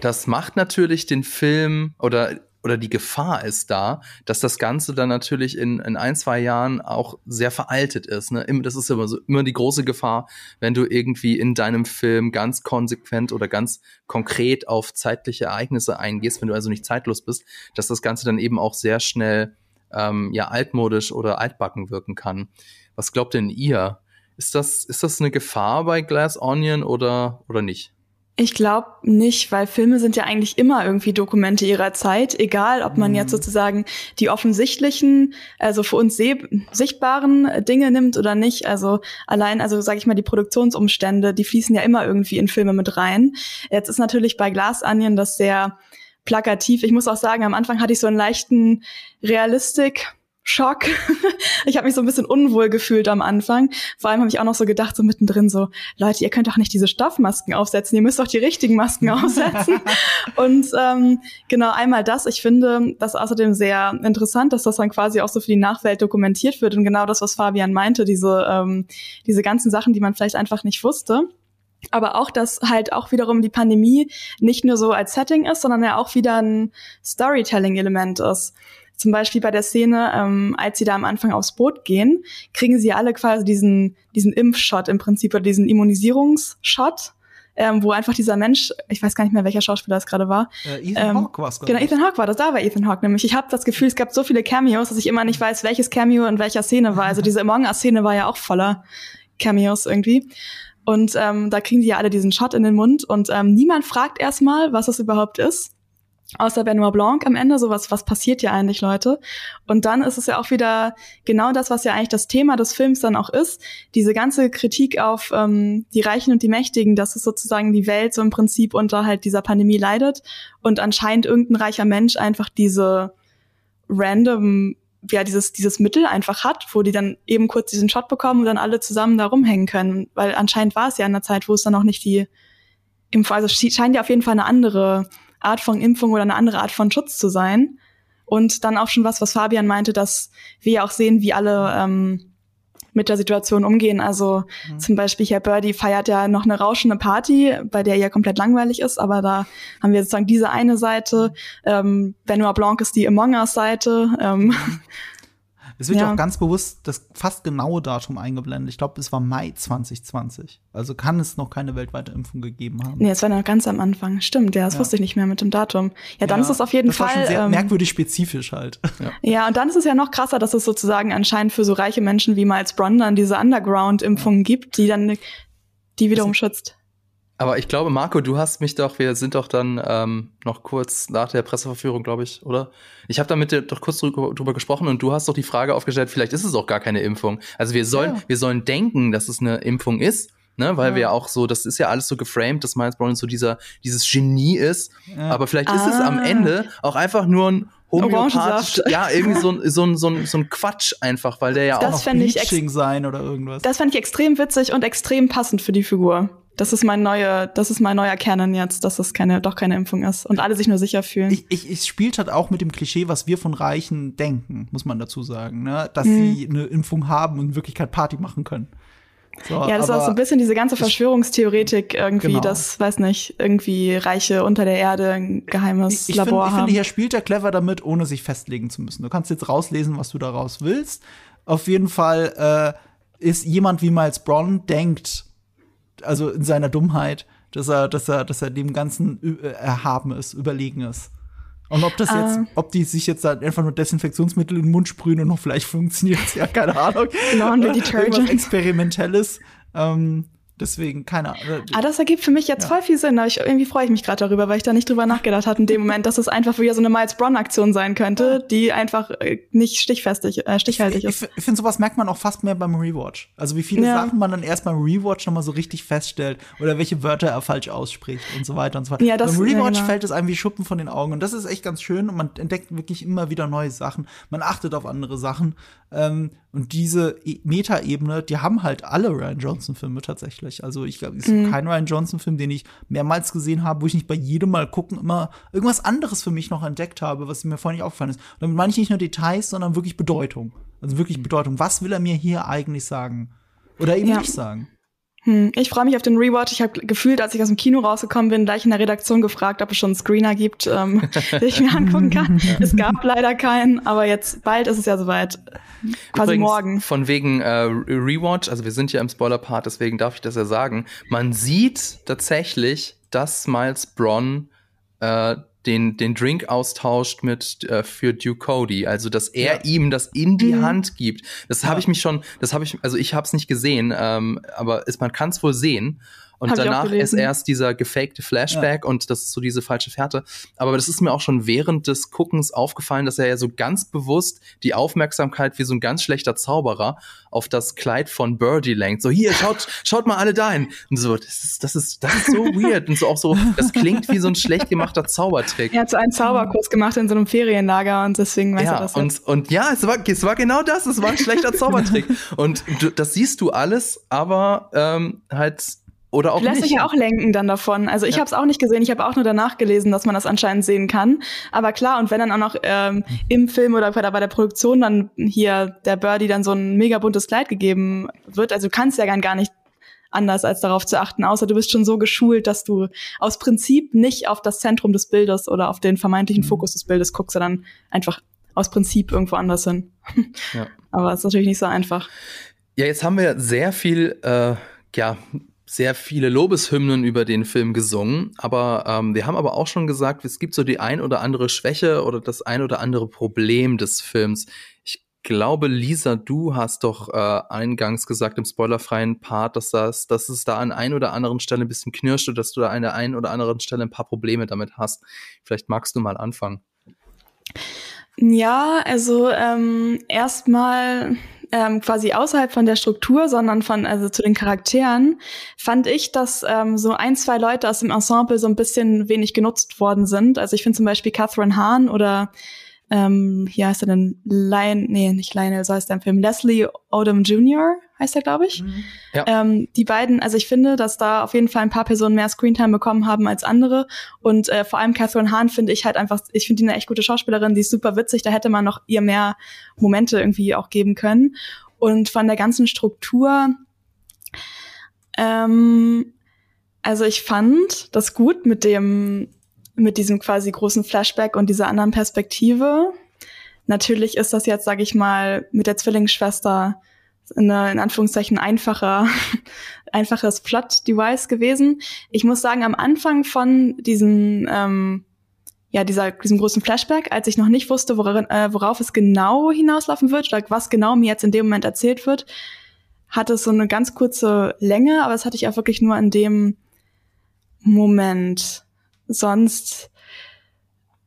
[SPEAKER 1] das macht natürlich den Film oder oder die Gefahr ist da, dass das Ganze dann natürlich in, in ein, zwei Jahren auch sehr veraltet ist. Ne? Das ist immer, so, immer die große Gefahr, wenn du irgendwie in deinem Film ganz konsequent oder ganz konkret auf zeitliche Ereignisse eingehst, wenn du also nicht zeitlos bist, dass das Ganze dann eben auch sehr schnell ähm, ja altmodisch oder altbacken wirken kann. Was glaubt denn ihr? Ist das, ist das eine Gefahr bei Glass Onion oder, oder nicht?
[SPEAKER 3] Ich glaube nicht, weil Filme sind ja eigentlich immer irgendwie Dokumente ihrer Zeit, egal ob man jetzt mhm. sozusagen die offensichtlichen, also für uns sichtbaren Dinge nimmt oder nicht. Also allein, also sage ich mal, die Produktionsumstände, die fließen ja immer irgendwie in Filme mit rein. Jetzt ist natürlich bei Glass Onion das sehr plakativ. Ich muss auch sagen, am Anfang hatte ich so einen leichten Realistik Schock. [laughs] ich habe mich so ein bisschen unwohl gefühlt am Anfang. Vor allem habe ich auch noch so gedacht, so mittendrin so, Leute, ihr könnt doch nicht diese Stoffmasken aufsetzen, ihr müsst doch die richtigen Masken [laughs] aufsetzen. und ähm, genau einmal das. Ich finde das außerdem sehr interessant, dass das dann quasi auch so für die Nachwelt dokumentiert wird. Und genau das, was Fabian meinte, diese, ähm, diese ganzen Sachen, die man vielleicht einfach nicht wusste aber auch, dass halt auch wiederum die Pandemie nicht nur so als Setting ist, sondern ja auch wieder ein Storytelling-Element ist. Zum Beispiel bei der Szene, ähm, als sie da am Anfang aufs Boot gehen, kriegen sie alle quasi diesen, diesen Impfshot im Prinzip oder diesen Immunisierungsshot. Ähm, wo einfach dieser Mensch, ich weiß gar nicht mehr, welcher Schauspieler das gerade war.
[SPEAKER 2] Äh, Ethan ähm, Hawke war es
[SPEAKER 3] Genau, Ethan Hawke war das, da war Ethan Hawke nämlich. Ich habe das Gefühl, es gab so viele Cameos, dass ich immer nicht weiß, welches Cameo in welcher Szene war. Also diese Among Us-Szene war ja auch voller Cameos irgendwie. Und ähm, da kriegen die ja alle diesen Shot in den Mund und ähm, niemand fragt erstmal, was das überhaupt ist außer Benoit Blanc am Ende, sowas, was passiert ja eigentlich, Leute? Und dann ist es ja auch wieder genau das, was ja eigentlich das Thema des Films dann auch ist, diese ganze Kritik auf ähm, die Reichen und die Mächtigen, dass es sozusagen die Welt so im Prinzip unter halt dieser Pandemie leidet und anscheinend irgendein reicher Mensch einfach diese random ja, dieses, dieses Mittel einfach hat, wo die dann eben kurz diesen Shot bekommen und dann alle zusammen da rumhängen können. Weil anscheinend war es ja in der Zeit, wo es dann auch nicht die Impfung, also scheint ja auf jeden Fall eine andere Art von Impfung oder eine andere Art von Schutz zu sein. Und dann auch schon was, was Fabian meinte, dass wir ja auch sehen, wie alle ähm, mit der Situation umgehen. Also mhm. zum Beispiel Herr Birdie feiert ja noch eine rauschende Party, bei der ja komplett langweilig ist, aber da haben wir sozusagen diese eine Seite. Ähm, Benoit Blanc ist die Among Us-Seite. Ähm, mhm. [laughs]
[SPEAKER 2] Es wird ja. ja auch ganz bewusst das fast genaue Datum eingeblendet. Ich glaube, es war Mai 2020. Also kann es noch keine weltweite Impfung gegeben haben.
[SPEAKER 3] Nee, es war noch ganz am Anfang. Stimmt, ja, das ja. wusste ich nicht mehr mit dem Datum. Ja, dann ja, ist es auf jeden das Fall. War schon
[SPEAKER 2] sehr ähm, merkwürdig spezifisch halt.
[SPEAKER 3] Ja. ja, und dann ist es ja noch krasser, dass es sozusagen anscheinend für so reiche Menschen wie Miles Bronn dann diese Underground-Impfungen gibt, die dann die wiederum das schützt.
[SPEAKER 1] Aber ich glaube, Marco, du hast mich doch, wir sind doch dann ähm, noch kurz nach der Presseverführung, glaube ich, oder? Ich habe da mit dir doch kurz drüber, drüber, gesprochen und du hast doch die Frage aufgestellt, vielleicht ist es auch gar keine Impfung. Also wir sollen, ja. wir sollen denken, dass es eine Impfung ist, ne, weil ja. wir auch so, das ist ja alles so geframed, dass Miles Brown so dieser, dieses Genie ist. Ja. Aber vielleicht ah. ist es am ah. Ende auch einfach nur ein homöopathisch, ja, irgendwie so, so, so, so ein Quatsch einfach, weil der ja
[SPEAKER 3] das
[SPEAKER 2] auch noch
[SPEAKER 3] Bleaching
[SPEAKER 2] sein oder irgendwas.
[SPEAKER 3] Das fand ich extrem witzig und extrem passend für die Figur. Das ist mein neuer, das ist mein neuer Canon jetzt, dass es keine, doch keine Impfung ist und alle sich nur sicher fühlen.
[SPEAKER 2] Ich, ich, ich spielt halt auch mit dem Klischee, was wir von Reichen denken, muss man dazu sagen, ne? dass mhm. sie eine Impfung haben und in Wirklichkeit Party machen können.
[SPEAKER 3] So, ja, das ist auch so ein bisschen diese ganze Verschwörungstheoretik irgendwie, genau. das, weiß nicht, irgendwie Reiche unter der Erde ein geheimes
[SPEAKER 2] ich, ich
[SPEAKER 3] Labor
[SPEAKER 2] find,
[SPEAKER 3] haben.
[SPEAKER 2] Ich finde, hier spielt er clever damit, ohne sich festlegen zu müssen. Du kannst jetzt rauslesen, was du daraus willst. Auf jeden Fall äh, ist jemand wie Miles Braun denkt, also in seiner Dummheit, dass er, dass er, dass er dem Ganzen äh, erhaben ist, überlegen ist. Und ob das jetzt, uh, ob die sich jetzt einfach nur Desinfektionsmittel in den Mund sprühen und noch vielleicht [laughs] funktioniert, ja, keine Ahnung.
[SPEAKER 3] Laundry Detergent.
[SPEAKER 2] Experimentelles. Ähm, Deswegen, keine Ahnung.
[SPEAKER 3] Ah, das ergibt für mich jetzt ja. voll viel Sinn. Aber ich, irgendwie freue ich mich gerade darüber, weil ich da nicht drüber nachgedacht hatte in dem Moment, dass es einfach wieder so eine Miles Brown-Aktion sein könnte, die einfach äh, nicht stichfestig, äh, stichhaltig ist.
[SPEAKER 2] Ich, ich finde, sowas merkt man auch fast mehr beim Rewatch. Also wie viele ja. Sachen man dann erst beim Rewatch nochmal so richtig feststellt oder welche Wörter er falsch ausspricht und so weiter und so weiter. Ja, das, beim Rewatch ja, genau. fällt es einem wie Schuppen von den Augen. Und das ist echt ganz schön und man entdeckt wirklich immer wieder neue Sachen. Man achtet auf andere Sachen. Ähm, und diese e Meta-Ebene, die haben halt alle Ryan Johnson-Filme tatsächlich. Also ich glaube, es ist mhm. kein Ryan Johnson-Film, den ich mehrmals gesehen habe, wo ich nicht bei jedem Mal gucken immer irgendwas anderes für mich noch entdeckt habe, was mir vorher nicht aufgefallen ist. Und damit meine ich nicht nur Details, sondern wirklich Bedeutung. Also wirklich mhm. Bedeutung. Was will er mir hier eigentlich sagen? Oder eben ja. nicht sagen?
[SPEAKER 3] Hm, ich freue mich auf den Rewatch. Ich habe gefühlt, als ich aus dem Kino rausgekommen bin, gleich in der Redaktion gefragt, ob es schon einen Screener gibt, ähm, [laughs] den ich mir angucken kann. es gab leider keinen, aber jetzt bald ist es ja soweit. Quasi Übrigens, morgen.
[SPEAKER 1] Von wegen äh, Rewatch, also wir sind ja im Spoiler-Part, deswegen darf ich das ja sagen. Man sieht tatsächlich, dass Miles Bronn äh, den, den Drink austauscht mit äh, für Duke Cody. Also dass er ja. ihm das in die mhm. Hand gibt. Das ja. habe ich mich schon, das habe ich, also ich habe es nicht gesehen, ähm, aber es, man kann es wohl sehen. Und Hab danach ist erst dieser gefakte Flashback ja. und das ist so diese falsche Fährte. Aber das ist mir auch schon während des Guckens aufgefallen, dass er ja so ganz bewusst die Aufmerksamkeit wie so ein ganz schlechter Zauberer auf das Kleid von Birdie lenkt. So, hier, schaut, [laughs] schaut mal alle dahin. Und so, das ist, das ist, das ist so weird. Und so auch so, das klingt wie so ein schlecht gemachter Zaubertrick.
[SPEAKER 3] Er hat so einen Zauberkurs gemacht in so einem Ferienlager und deswegen weiß
[SPEAKER 1] ja,
[SPEAKER 3] er das.
[SPEAKER 1] Und, jetzt. und ja, es war, es war genau das. Es war ein schlechter Zaubertrick. [laughs] und du, das siehst du alles, aber ähm, halt oder auch
[SPEAKER 3] Lässt
[SPEAKER 1] nicht.
[SPEAKER 3] sich ja auch lenken dann davon. Also ich ja. habe es auch nicht gesehen, ich habe auch nur danach gelesen, dass man das anscheinend sehen kann. Aber klar, und wenn dann auch noch ähm, im Film oder bei der Produktion dann hier der Birdie dann so ein mega buntes Kleid gegeben wird, also du kannst ja gar nicht anders als darauf zu achten, außer du bist schon so geschult, dass du aus Prinzip nicht auf das Zentrum des Bildes oder auf den vermeintlichen mhm. Fokus des Bildes guckst, sondern einfach aus Prinzip irgendwo anders hin. Ja. [laughs] Aber es ist natürlich nicht so einfach.
[SPEAKER 1] Ja, jetzt haben wir sehr viel äh, ja, sehr viele Lobeshymnen über den Film gesungen, aber ähm, wir haben aber auch schon gesagt, es gibt so die ein oder andere Schwäche oder das ein oder andere Problem des Films. Ich glaube, Lisa, du hast doch äh, eingangs gesagt im spoilerfreien Part, dass, das, dass es da an ein oder anderen Stelle ein bisschen knirscht und dass du da an der einen oder anderen Stelle ein paar Probleme damit hast. Vielleicht magst du mal anfangen.
[SPEAKER 3] Ja, also ähm, erstmal ähm, quasi außerhalb von der Struktur, sondern von, also zu den Charakteren, fand ich, dass ähm, so ein, zwei Leute aus dem Ensemble so ein bisschen wenig genutzt worden sind. Also ich finde zum Beispiel Catherine Hahn oder ähm, hier heißt er denn Lion, nee, nicht Lionel, so heißt er im Film, Leslie Odom Jr. heißt er, glaube ich. Mhm. Ja. Ähm, die beiden, also ich finde, dass da auf jeden Fall ein paar Personen mehr Screentime bekommen haben als andere. Und äh, vor allem Catherine Hahn finde ich halt einfach, ich finde die eine echt gute Schauspielerin, die ist super witzig, da hätte man noch ihr mehr Momente irgendwie auch geben können. und von der ganzen Struktur. Ähm, also ich fand das gut mit dem, mit diesem quasi großen Flashback und dieser anderen Perspektive. Natürlich ist das jetzt, sage ich mal, mit der Zwillingsschwester eine, in Anführungszeichen einfacher, [laughs] einfaches Plot-Device gewesen. Ich muss sagen, am Anfang von diesem, ähm, ja, dieser, diesem großen Flashback, als ich noch nicht wusste, worin, äh, worauf es genau hinauslaufen wird oder was genau mir jetzt in dem Moment erzählt wird, hatte es so eine ganz kurze Länge, aber das hatte ich auch wirklich nur in dem Moment. Sonst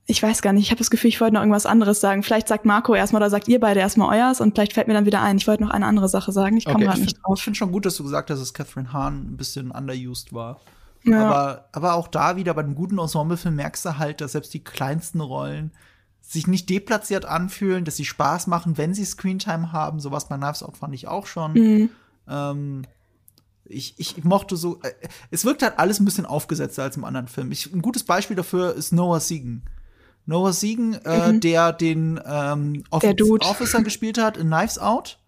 [SPEAKER 3] ich weiß gar nicht, ich habe das Gefühl, ich wollte noch irgendwas anderes sagen. Vielleicht sagt Marco erstmal oder sagt ihr beide erstmal euers und vielleicht fällt mir dann wieder ein. Ich wollte noch eine andere Sache sagen. Ich komme okay, gerade nicht drauf.
[SPEAKER 2] Ich finde schon gut, dass du gesagt hast, dass Catherine Hahn ein bisschen underused war. Ja. Aber, aber auch da wieder bei einem guten Ensemblefilm merkst du halt, dass selbst die kleinsten Rollen sich nicht deplatziert anfühlen, dass sie Spaß machen, wenn sie Screentime haben. Sowas bei Knives Out fand ich auch schon. Mhm. Ähm, ich, ich mochte so, äh, es wirkt halt alles ein bisschen aufgesetzter als im anderen Film. Ich, ein gutes Beispiel dafür ist Noah Segan. Noah Segan, äh, mhm. der den ähm,
[SPEAKER 3] Office der
[SPEAKER 2] Officer [laughs] gespielt hat in Knives Out.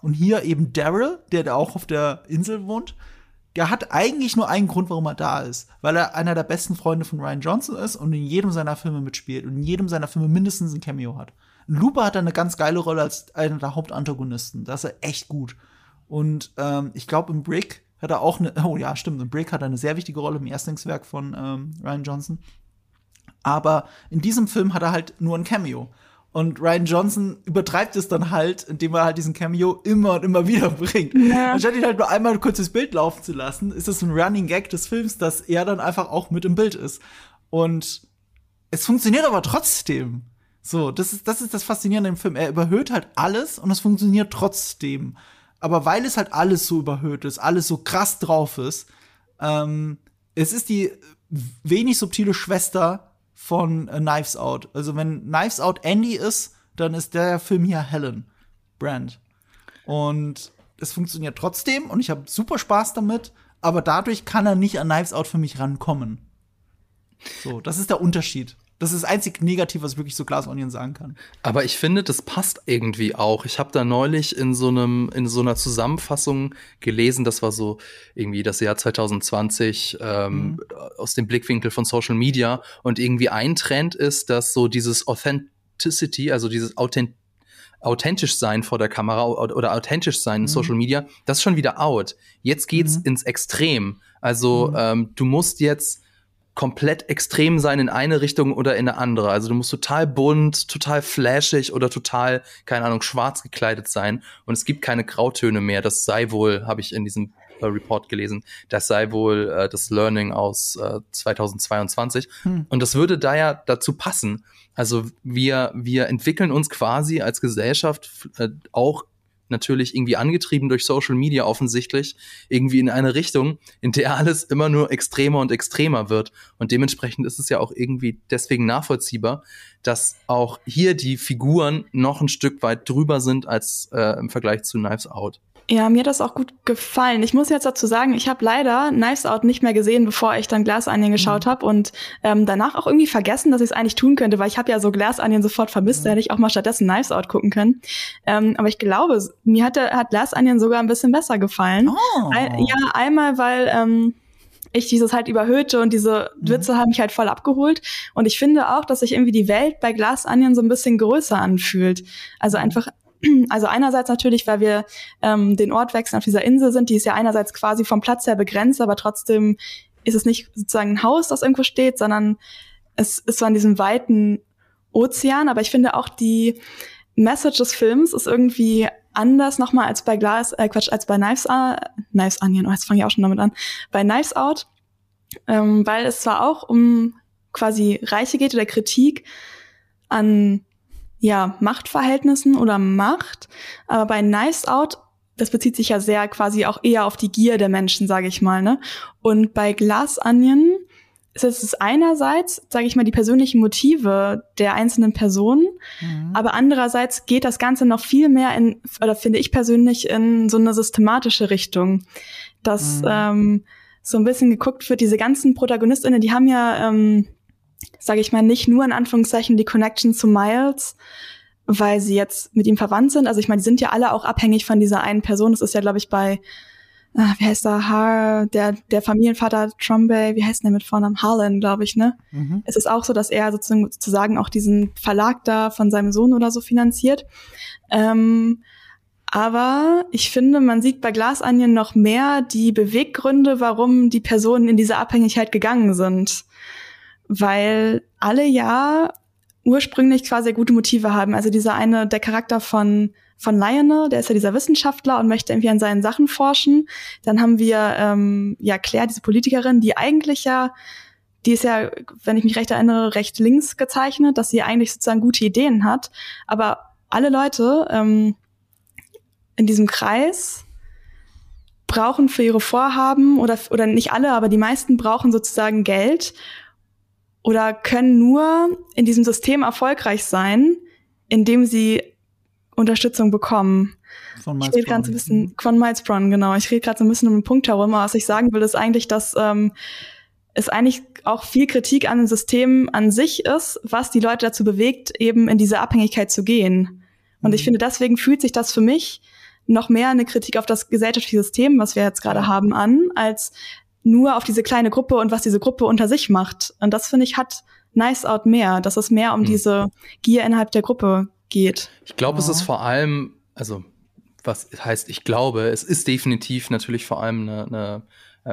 [SPEAKER 2] Und hier eben Daryl, der da auch auf der Insel wohnt. Der hat eigentlich nur einen Grund, warum er da ist. Weil er einer der besten Freunde von Ryan Johnson ist und in jedem seiner Filme mitspielt und in jedem seiner Filme mindestens ein Cameo hat. Looper hat er eine ganz geile Rolle als einer der Hauptantagonisten. Da ist er echt gut. Und ähm, ich glaube, im Brick hat er auch eine, [laughs] oh ja, stimmt, im Brick hat er eine sehr wichtige Rolle im Erstlingswerk von ähm, Ryan Johnson. Aber in diesem Film hat er halt nur ein Cameo. Und Ryan Johnson übertreibt es dann halt, indem er halt diesen Cameo immer und immer [laughs] wieder bringt. Ja. Anstatt ihn halt nur einmal ein kurzes Bild laufen zu lassen, ist es ein Running Gag des Films, dass er dann einfach auch mit im Bild ist. Und es funktioniert aber trotzdem. So, das ist, das ist das Faszinierende im Film. Er überhöht halt alles und es funktioniert trotzdem. Aber weil es halt alles so überhöht ist, alles so krass drauf ist, ähm, es ist die wenig subtile Schwester von äh, Knives Out. Also wenn Knives Out Andy ist, dann ist der Film hier Helen Brand. Und es funktioniert trotzdem und ich habe super Spaß damit, aber dadurch kann er nicht an Knives Out für mich rankommen. So, das ist der Unterschied. Das ist das einzig Negative, was ich wirklich so Glass Onion sagen kann.
[SPEAKER 1] Aber ich finde, das passt irgendwie auch. Ich habe da neulich in so einem in so einer Zusammenfassung gelesen, das war so irgendwie das Jahr 2020 ähm, mhm. aus dem Blickwinkel von Social Media und irgendwie ein Trend ist, dass so dieses Authenticity, also dieses Authent authentisch sein vor der Kamera oder authentisch sein in mhm. Social Media, das ist schon wieder out. Jetzt geht's mhm. ins Extrem. Also mhm. ähm, du musst jetzt komplett extrem sein in eine Richtung oder in eine andere. Also du musst total bunt, total flashig oder total, keine Ahnung, schwarz gekleidet sein. Und es gibt keine Grautöne mehr. Das sei wohl, habe ich in diesem äh, Report gelesen, das sei wohl äh, das Learning aus äh, 2022. Hm. Und das würde da ja dazu passen. Also wir, wir entwickeln uns quasi als Gesellschaft äh, auch natürlich irgendwie angetrieben durch Social Media offensichtlich, irgendwie in eine Richtung, in der alles immer nur extremer und extremer wird. Und dementsprechend ist es ja auch irgendwie deswegen nachvollziehbar, dass auch hier die Figuren noch ein Stück weit drüber sind als äh, im Vergleich zu Knives Out.
[SPEAKER 3] Ja, mir hat das auch gut gefallen. Ich muss jetzt dazu sagen, ich habe leider Knives Out nicht mehr gesehen, bevor ich dann Glass Onion geschaut mhm. habe und ähm, danach auch irgendwie vergessen, dass ich es eigentlich tun könnte, weil ich habe ja so Glass Onion sofort vermisst, mhm. da hätte ich auch mal stattdessen Knives Out gucken können. Ähm, aber ich glaube, mir hat, hat Glass Onion sogar ein bisschen besser gefallen. Oh. Ein, ja, einmal, weil ähm, ich dieses halt überhöhte und diese mhm. Witze haben mich halt voll abgeholt. Und ich finde auch, dass sich irgendwie die Welt bei Glass Onion so ein bisschen größer anfühlt. Also mhm. einfach also einerseits natürlich, weil wir ähm, den Ort wechseln auf dieser Insel sind, die ist ja einerseits quasi vom Platz her begrenzt, aber trotzdem ist es nicht sozusagen ein Haus, das irgendwo steht, sondern es ist so an diesem weiten Ozean. Aber ich finde auch die Message des Films ist irgendwie anders nochmal als bei Glas, äh, Quatsch, als bei Knives, uh, Knives Onion, oh, jetzt fange ich auch schon damit an, bei Knives Out, ähm, weil es zwar auch um quasi Reiche geht oder Kritik an ja, Machtverhältnissen oder Macht. Aber bei Nice Out, das bezieht sich ja sehr quasi auch eher auf die Gier der Menschen, sage ich mal. Ne? Und bei Glass Onion ist es einerseits, sage ich mal, die persönlichen Motive der einzelnen Personen, mhm. aber andererseits geht das Ganze noch viel mehr in, oder finde ich persönlich, in so eine systematische Richtung. Dass mhm. ähm, so ein bisschen geguckt wird, diese ganzen ProtagonistInnen, die haben ja ähm, sage ich mal, nicht nur in Anführungszeichen die Connection zu Miles, weil sie jetzt mit ihm verwandt sind. Also ich meine, die sind ja alle auch abhängig von dieser einen Person. Das ist ja, glaube ich, bei, ah, wie heißt der, Har, der, der Familienvater Trombay, wie heißt der mit Vornamen? Harlan, glaube ich, ne? Mhm. Es ist auch so, dass er sozusagen, sozusagen auch diesen Verlag da von seinem Sohn oder so finanziert. Ähm, aber ich finde, man sieht bei Glass Onion noch mehr die Beweggründe, warum die Personen in diese Abhängigkeit gegangen sind. Weil alle ja ursprünglich quasi gute Motive haben. Also dieser eine, der Charakter von von Lionel, der ist ja dieser Wissenschaftler und möchte irgendwie an seinen Sachen forschen. Dann haben wir ähm, ja Claire, diese Politikerin, die eigentlich ja, die ist ja, wenn ich mich recht erinnere, recht links gezeichnet, dass sie eigentlich sozusagen gute Ideen hat. Aber alle Leute ähm, in diesem Kreis brauchen für ihre Vorhaben oder oder nicht alle, aber die meisten brauchen sozusagen Geld oder können nur in diesem System erfolgreich sein, indem sie Unterstützung bekommen. Von Miles ich rede gerade so ein bisschen von Miles Brown, genau. Ich rede gerade so ein bisschen um den Punkt herum. Aber was ich sagen will, ist eigentlich, dass ähm, es eigentlich auch viel Kritik an dem System an sich ist, was die Leute dazu bewegt, eben in diese Abhängigkeit zu gehen. Und mhm. ich finde, deswegen fühlt sich das für mich noch mehr eine Kritik auf das gesellschaftliche System, was wir jetzt gerade haben, an, als nur auf diese kleine Gruppe und was diese Gruppe unter sich macht. Und das finde ich hat Nice Out mehr, dass es mehr um mhm. diese Gier innerhalb der Gruppe geht.
[SPEAKER 1] Ich glaube, ja. es ist vor allem, also was heißt, ich glaube, es ist definitiv natürlich vor allem eine, eine,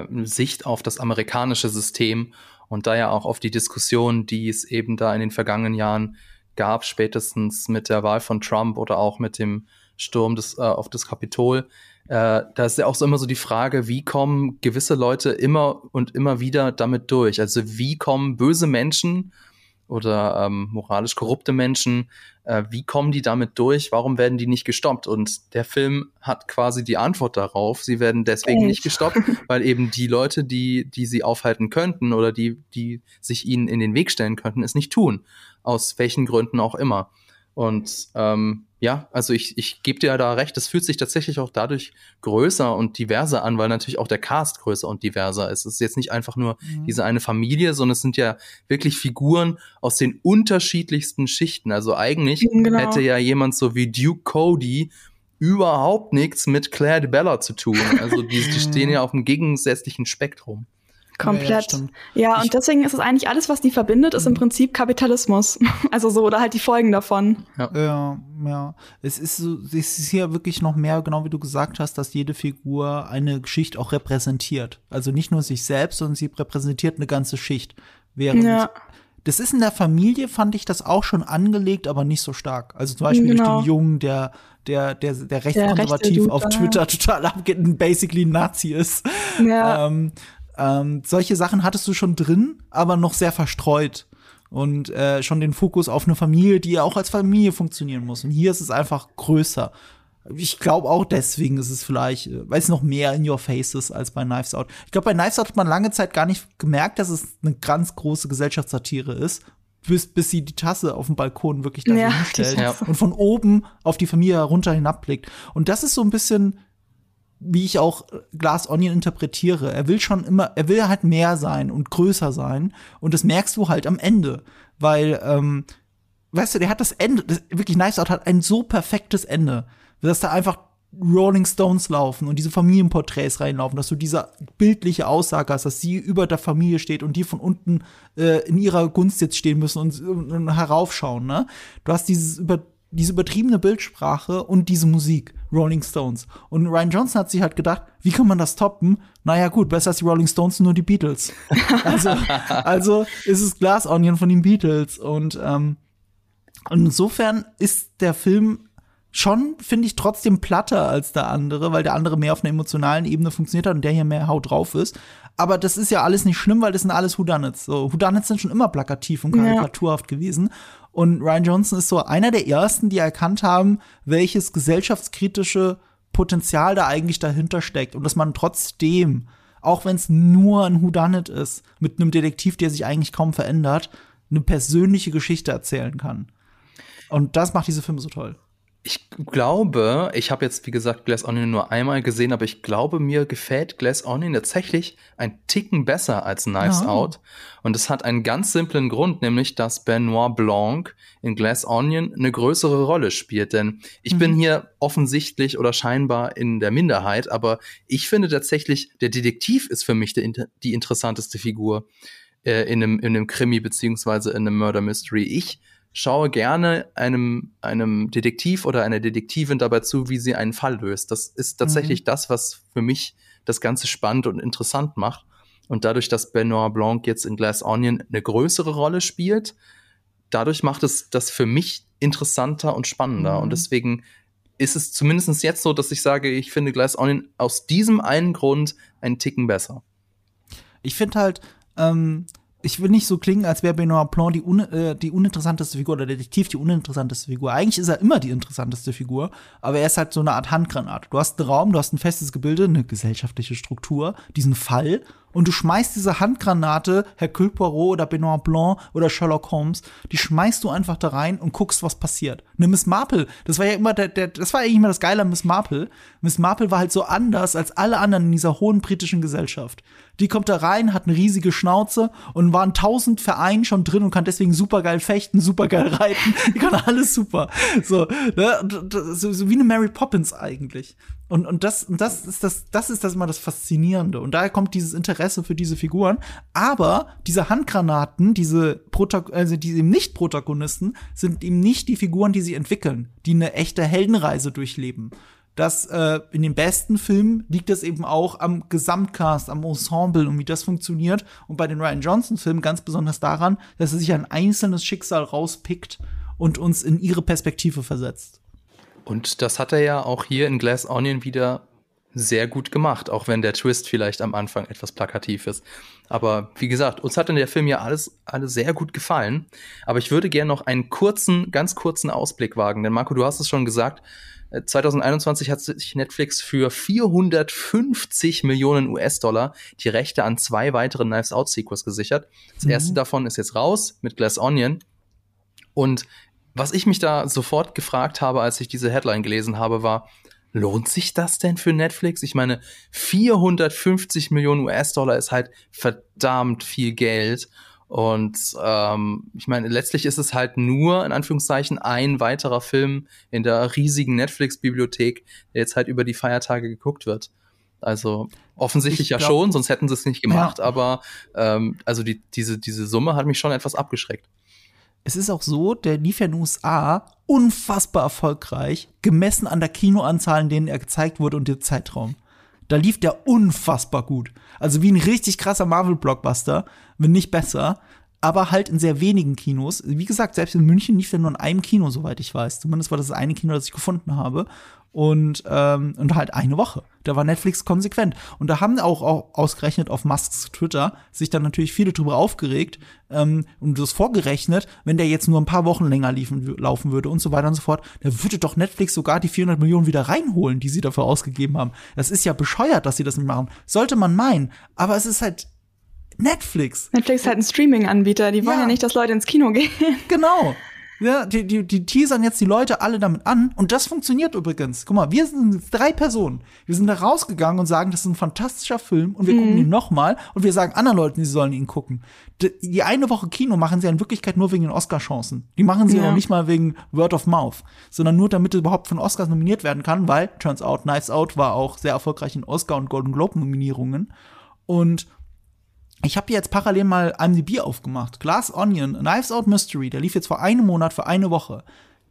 [SPEAKER 1] eine Sicht auf das amerikanische System und da ja auch auf die Diskussion, die es eben da in den vergangenen Jahren gab, spätestens mit der Wahl von Trump oder auch mit dem Sturm des, äh, auf das Kapitol, äh, da ist ja auch so immer so die Frage, wie kommen gewisse Leute immer und immer wieder damit durch? Also wie kommen böse Menschen oder ähm, moralisch korrupte Menschen, äh, wie kommen die damit durch? Warum werden die nicht gestoppt? Und der Film hat quasi die Antwort darauf. Sie werden deswegen nicht gestoppt, [laughs] weil eben die Leute, die, die sie aufhalten könnten oder die, die sich ihnen in den Weg stellen könnten, es nicht tun. Aus welchen Gründen auch immer. Und ähm, ja, also ich, ich gebe dir da recht, es fühlt sich tatsächlich auch dadurch größer und diverser an, weil natürlich auch der Cast größer und diverser ist. Es ist jetzt nicht einfach nur mhm. diese eine Familie, sondern es sind ja wirklich Figuren aus den unterschiedlichsten Schichten. Also eigentlich genau. hätte ja jemand so wie Duke Cody überhaupt nichts mit Claire de Bella zu tun. Also die, die stehen ja auf einem gegensätzlichen Spektrum.
[SPEAKER 3] Komplett. Ja, ja und deswegen ist es eigentlich alles, was die verbindet, ist im mhm. Prinzip Kapitalismus. [laughs] Also so, oder halt die Folgen davon.
[SPEAKER 2] Ja, ja. ja. Es ist so, es ist hier wirklich noch mehr, genau wie du gesagt hast, dass jede Figur eine Geschichte auch repräsentiert. Also nicht nur sich selbst, sondern sie repräsentiert eine ganze Schicht. Während ja. Das ist in der Familie, fand ich das auch schon angelegt, aber nicht so stark. Also zum Beispiel genau. durch den Jungen, der, der, der, der rechtskonservativ auf Twitter [laughs] total abgeht und basically ein Nazi ist. Ja. Ähm, ähm, solche Sachen hattest du schon drin, aber noch sehr verstreut. Und äh, schon den Fokus auf eine Familie, die ja auch als Familie funktionieren muss. Und hier ist es einfach größer. Ich glaube auch deswegen ist es vielleicht, äh, weil es noch mehr in your faces als bei Knives Out. Ich glaube, bei Knives Out hat man lange Zeit gar nicht gemerkt, dass es eine ganz große Gesellschaftssatire ist, bis, bis sie die Tasse auf dem Balkon wirklich da ja, hinstellt [laughs] und von oben auf die Familie herunter hinabblickt. Und das ist so ein bisschen wie ich auch Glass Onion interpretiere. Er will schon immer, er will halt mehr sein und größer sein. Und das merkst du halt am Ende. Weil, ähm, weißt du, der hat das Ende, das, wirklich Nice Out hat ein so perfektes Ende, dass da einfach Rolling Stones laufen und diese Familienporträts reinlaufen, dass du diese bildliche Aussage hast, dass sie über der Familie steht und die von unten äh, in ihrer Gunst jetzt stehen müssen und, und, und heraufschauen. Ne? Du hast dieses über diese übertriebene Bildsprache und diese Musik, Rolling Stones. Und Ryan Johnson hat sich halt gedacht, wie kann man das toppen? Naja, gut, besser als die Rolling Stones nur die Beatles. [laughs] also, also ist es Glass Onion von den Beatles. Und, ähm, und insofern ist der Film schon, finde ich, trotzdem platter als der andere, weil der andere mehr auf einer emotionalen Ebene funktioniert hat und der hier mehr Haut drauf ist. Aber das ist ja alles nicht schlimm, weil das sind alles Whodunits. So, Whodunits sind schon immer plakativ und karikaturhaft ja. gewesen. Und Ryan Johnson ist so einer der ersten, die erkannt haben, welches gesellschaftskritische Potenzial da eigentlich dahinter steckt und dass man trotzdem, auch wenn es nur ein Whodunit ist, mit einem Detektiv, der sich eigentlich kaum verändert, eine persönliche Geschichte erzählen kann. Und das macht diese Filme so toll.
[SPEAKER 1] Ich glaube, ich habe jetzt, wie gesagt, Glass Onion nur einmal gesehen, aber ich glaube, mir gefällt Glass Onion tatsächlich ein Ticken besser als Knives oh. Out. Und es hat einen ganz simplen Grund, nämlich, dass Benoit Blanc in Glass Onion eine größere Rolle spielt. Denn ich mhm. bin hier offensichtlich oder scheinbar in der Minderheit, aber ich finde tatsächlich, der Detektiv ist für mich die, die interessanteste Figur äh, in, einem, in einem Krimi beziehungsweise in einem Murder Mystery. Ich schaue gerne einem, einem Detektiv oder einer Detektivin dabei zu, wie sie einen Fall löst. Das ist tatsächlich mhm. das, was für mich das Ganze spannend und interessant macht. Und dadurch, dass Benoit Blanc jetzt in Glass Onion eine größere Rolle spielt, dadurch macht es das für mich interessanter und spannender. Mhm. Und deswegen ist es zumindest jetzt so, dass ich sage, ich finde Glass Onion aus diesem einen Grund einen Ticken besser.
[SPEAKER 2] Ich finde halt, ähm, ich will nicht so klingen, als wäre Benoit Blanc die, un äh, die uninteressanteste Figur oder der Detektiv die uninteressanteste Figur. Eigentlich ist er immer die interessanteste Figur, aber er ist halt so eine Art Handgranate. Du hast einen Raum, du hast ein festes Gebilde, eine gesellschaftliche Struktur, diesen Fall und du schmeißt diese Handgranate, Herr Poirot oder Benoit Blanc oder Sherlock Holmes, die schmeißt du einfach da rein und guckst, was passiert. Eine Miss Marple, das war ja immer der, der das war eigentlich immer das Geile an Miss Marple. Miss Marple war halt so anders als alle anderen in dieser hohen britischen Gesellschaft. Die kommt da rein, hat eine riesige Schnauze und waren tausend Vereinen schon drin und kann deswegen super geil fechten, super geil [laughs] reiten. Die kann alles super. So, ne? so, so wie eine Mary Poppins eigentlich. Und, und das, und das ist das, das ist das immer das Faszinierende. Und daher kommt dieses Interesse für diese Figuren. Aber diese Handgranaten, diese Protag also diese Nicht-Protagonisten, sind eben nicht die Figuren, die sie entwickeln, die eine echte Heldenreise durchleben. Das äh, in den besten Filmen liegt das eben auch am Gesamtcast, am Ensemble und wie das funktioniert. Und bei den Ryan Johnson-Filmen ganz besonders daran, dass er sich ein einzelnes Schicksal rauspickt und uns in ihre Perspektive versetzt.
[SPEAKER 1] Und das hat er ja auch hier in Glass Onion wieder sehr gut gemacht, auch wenn der Twist vielleicht am Anfang etwas plakativ ist. Aber wie gesagt, uns hat in der Film ja alles, alles sehr gut gefallen. Aber ich würde gerne noch einen kurzen, ganz kurzen Ausblick wagen. Denn Marco, du hast es schon gesagt, 2021 äh, hat sich Netflix für 450 Millionen US-Dollar die Rechte an zwei weiteren Knives Out Sequels gesichert. Das mhm. erste davon ist jetzt raus mit Glass Onion. Und was ich mich da sofort gefragt habe, als ich diese Headline gelesen habe, war, lohnt sich das denn für Netflix? Ich meine, 450 Millionen US-Dollar ist halt verdammt viel Geld. Und ähm, ich meine, letztlich ist es halt nur, in Anführungszeichen, ein weiterer Film in der riesigen Netflix-Bibliothek, der jetzt halt über die Feiertage geguckt wird. Also offensichtlich glaub, ja schon, sonst hätten sie es nicht gemacht, ja. aber ähm, also die, diese, diese Summe hat mich schon etwas abgeschreckt
[SPEAKER 2] es ist auch so, der lief ja in den USA unfassbar erfolgreich, gemessen an der Kinoanzahl, in denen er gezeigt wurde und dem Zeitraum. Da lief der unfassbar gut. Also wie ein richtig krasser Marvel-Blockbuster, wenn nicht besser. Aber halt in sehr wenigen Kinos. Wie gesagt, selbst in München lief der nur in einem Kino, soweit ich weiß. Zumindest war das das eine Kino, das ich gefunden habe und, ähm, und halt eine Woche. Da war Netflix konsequent. Und da haben auch, auch ausgerechnet auf Musks Twitter sich dann natürlich viele drüber aufgeregt ähm, und das vorgerechnet, wenn der jetzt nur ein paar Wochen länger liefen, laufen würde und so weiter und so fort, dann würde doch Netflix sogar die 400 Millionen wieder reinholen, die sie dafür ausgegeben haben. Das ist ja bescheuert, dass sie das nicht machen. Sollte man meinen. Aber es ist halt Netflix.
[SPEAKER 3] Netflix ist halt ein Streaming-Anbieter. Die wollen ja. ja nicht, dass Leute ins Kino gehen.
[SPEAKER 2] Genau. Ja, die, die, die teasern jetzt die Leute alle damit an. Und das funktioniert übrigens. Guck mal, wir sind drei Personen. Wir sind da rausgegangen und sagen, das ist ein fantastischer Film und wir mhm. gucken ihn nochmal und wir sagen anderen Leuten, sie sollen ihn gucken. Die, die, eine Woche Kino machen sie in Wirklichkeit nur wegen den Oscar-Chancen. Die machen sie ja. auch nicht mal wegen Word of Mouth, sondern nur damit er überhaupt von Oscars nominiert werden kann, weil, turns out, Knives Out war auch sehr erfolgreich in Oscar- und Golden Globe-Nominierungen. Und ich habe jetzt parallel mal IMDb aufgemacht. Glass Onion, Knives Out Mystery, der lief jetzt vor einem Monat für eine Woche.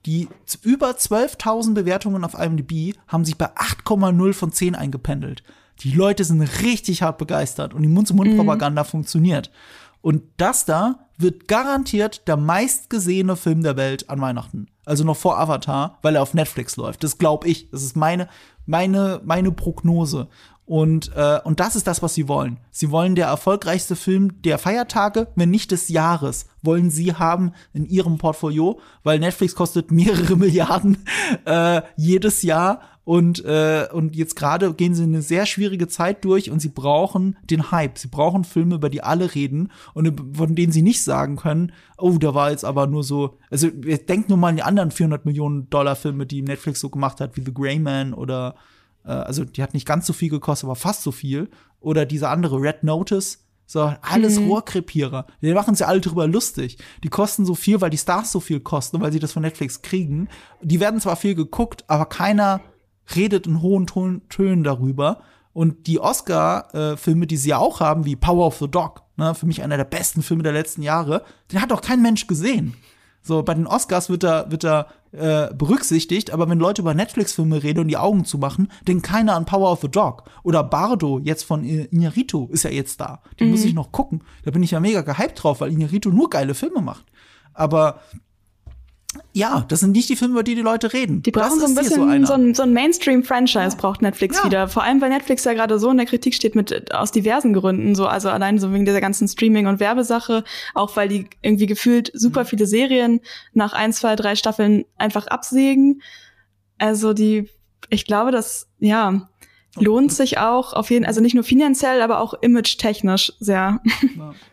[SPEAKER 2] Die über 12.000 Bewertungen auf IMDb haben sich bei 8,0 von 10 eingependelt. Die Leute sind richtig hart begeistert und die Mund-zu-Mund-Propaganda mhm. funktioniert. Und das da wird garantiert der meistgesehene Film der Welt an Weihnachten. Also noch vor Avatar, weil er auf Netflix läuft. Das glaube ich. Das ist meine, meine, meine Prognose. Und, äh, und das ist das, was sie wollen. Sie wollen der erfolgreichste Film der Feiertage, wenn nicht des Jahres, wollen sie haben in ihrem Portfolio, weil Netflix kostet [laughs] mehrere Milliarden äh, jedes Jahr Und, äh, und jetzt gerade gehen sie eine sehr schwierige Zeit durch und sie brauchen den Hype. Sie brauchen Filme, über die alle reden und von denen sie nicht sagen können, oh, da war jetzt aber nur so, also denkt nur mal an die anderen 400 Millionen Dollar Filme, die Netflix so gemacht hat, wie The Grey Man oder, äh, also die hat nicht ganz so viel gekostet, aber fast so viel. Oder diese andere Red Notice. So, alles mhm. Rohrkrepierer. Die machen sich alle drüber lustig. Die kosten so viel, weil die Stars so viel kosten, weil sie das von Netflix kriegen. Die werden zwar viel geguckt, aber keiner redet in hohen Ton Tönen darüber. Und die Oscar-Filme, die sie ja auch haben, wie Power of the Dog, ne, für mich einer der besten Filme der letzten Jahre, den hat auch kein Mensch gesehen. So, bei den Oscars wird er, wird er äh, berücksichtigt, aber wenn Leute über Netflix-Filme reden und die Augen zumachen, denkt keiner an Power of the Dog. Oder Bardo, jetzt von Inarito, ist ja jetzt da. Den mhm. muss ich noch gucken. Da bin ich ja mega gehypt drauf, weil Inarito nur geile Filme macht. Aber ja, das sind nicht die Filme, über die die Leute reden.
[SPEAKER 3] Die brauchen so ein bisschen so, so, ein, so ein Mainstream-Franchise ja. braucht Netflix ja. wieder. Vor allem, weil Netflix ja gerade so in der Kritik steht mit aus diversen Gründen. So, also allein so wegen dieser ganzen Streaming- und Werbesache, auch weil die irgendwie gefühlt super viele Serien nach ein, zwei, drei Staffeln einfach absägen. Also die, ich glaube, das ja lohnt sich auch auf jeden, also nicht nur finanziell, aber auch image-technisch sehr. Ja. [laughs]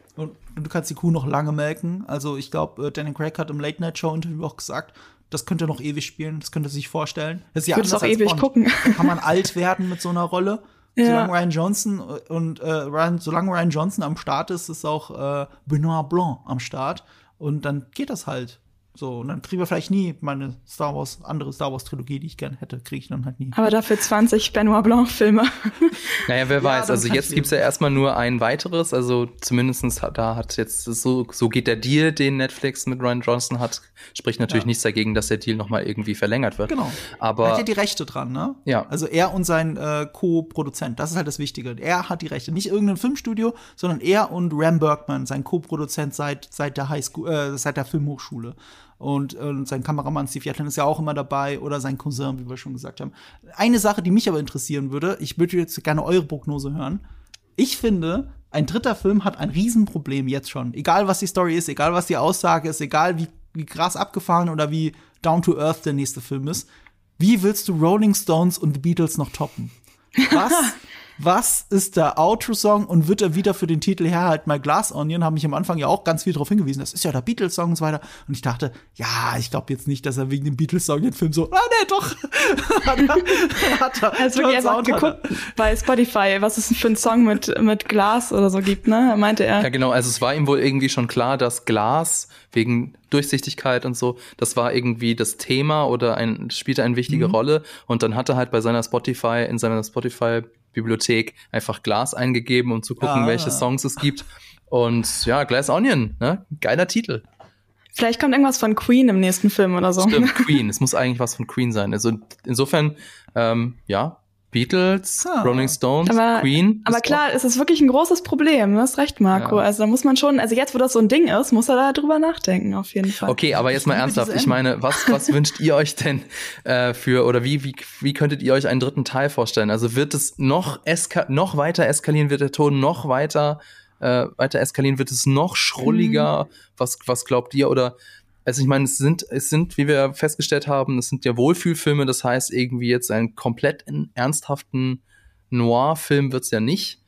[SPEAKER 2] Und du kannst die Kuh noch lange melken. Also ich glaube, äh, Danny Craig hat im Late Night Show Interview auch gesagt, das könnte noch ewig spielen, das könnte sich vorstellen. Das ist
[SPEAKER 3] ja ich auch ewig Bond. gucken.
[SPEAKER 2] Da kann man alt werden mit so einer Rolle. Ja. Solange Ryan Johnson äh, und äh, Ryan, solange Ryan Johnson am Start ist, ist auch äh, Benoit Blanc am Start. Und dann geht das halt. So, und dann kriegen wir vielleicht nie meine Star Wars, andere Star Wars Trilogie, die ich gern hätte, kriege ich dann halt nie.
[SPEAKER 3] Aber dafür 20 Benoit Blanc Filme. [laughs]
[SPEAKER 1] Naja, wer weiß. Ja, also jetzt gibt's ja erstmal nur ein weiteres. Also zumindestens hat, da hat jetzt so, so geht der Deal, den Netflix mit Ryan Johnson hat. Spricht natürlich ja. nichts dagegen, dass der Deal nochmal irgendwie verlängert wird.
[SPEAKER 2] Genau. Aber. Er hat ja die Rechte dran, ne?
[SPEAKER 1] Ja.
[SPEAKER 2] Also er und sein äh, Co-Produzent. Das ist halt das Wichtige. Er hat die Rechte. Nicht irgendein Filmstudio, sondern er und Ram Bergman, sein Co-Produzent seit, seit der Highschool, äh, seit der Filmhochschule. Und, und sein Kameramann Steve Yatlin ist ja auch immer dabei oder sein Cousin, wie wir schon gesagt haben. Eine Sache, die mich aber interessieren würde, ich würde jetzt gerne eure Prognose hören. Ich finde, ein dritter Film hat ein Riesenproblem jetzt schon. Egal was die Story ist, egal was die Aussage ist, egal wie, wie krass abgefahren oder wie down to earth der nächste Film ist. Wie willst du Rolling Stones und The Beatles noch toppen? [laughs] Was was ist der Outro-Song und wird er wieder für den Titel herhalten? My Glass Onion haben mich am Anfang ja auch ganz viel darauf hingewiesen. Das ist ja der Beatles-Song und so weiter. Und ich dachte, ja, ich glaube jetzt nicht, dass er wegen dem Beatles-Song den Film so, ah, nee, doch. [laughs] hat
[SPEAKER 3] er, hat er, also wirklich einfach geguckt bei Spotify, was es für ein Song mit, mit Glas oder so gibt, ne? Meinte er.
[SPEAKER 1] Ja, genau. Also es war ihm wohl irgendwie schon klar, dass Glas wegen Durchsichtigkeit und so, das war irgendwie das Thema oder ein, spielte eine wichtige mhm. Rolle. Und dann hat er halt bei seiner Spotify, in seiner Spotify Bibliothek einfach Glas eingegeben, um zu gucken, ah. welche Songs es gibt. Und ja, Glass Onion, ne? Geiler Titel.
[SPEAKER 3] Vielleicht kommt irgendwas von Queen im nächsten Film oder so.
[SPEAKER 1] Stimmt, [laughs] Queen. Es muss eigentlich was von Queen sein. Also insofern, ähm, ja, Beatles, ah. Rolling Stones,
[SPEAKER 3] aber,
[SPEAKER 1] Queen.
[SPEAKER 3] Aber klar, es ist wirklich ein großes Problem. Du hast recht, Marco. Ja. Also da muss man schon, also jetzt, wo das so ein Ding ist, muss er da drüber nachdenken, auf jeden Fall.
[SPEAKER 1] Okay, aber jetzt mal ernsthaft. Ich meine, was, was [laughs] wünscht ihr euch denn äh, für, oder wie, wie, wie könntet ihr euch einen dritten Teil vorstellen? Also wird es noch, eska noch weiter eskalieren, wird der Ton noch weiter, äh, weiter eskalieren, wird es noch schrulliger? Mhm. Was, was glaubt ihr? Oder also ich meine, es sind, es sind, wie wir festgestellt haben, es sind ja Wohlfühlfilme, das heißt irgendwie jetzt einen komplett ernsthaften Noir-Film wird's ja nicht.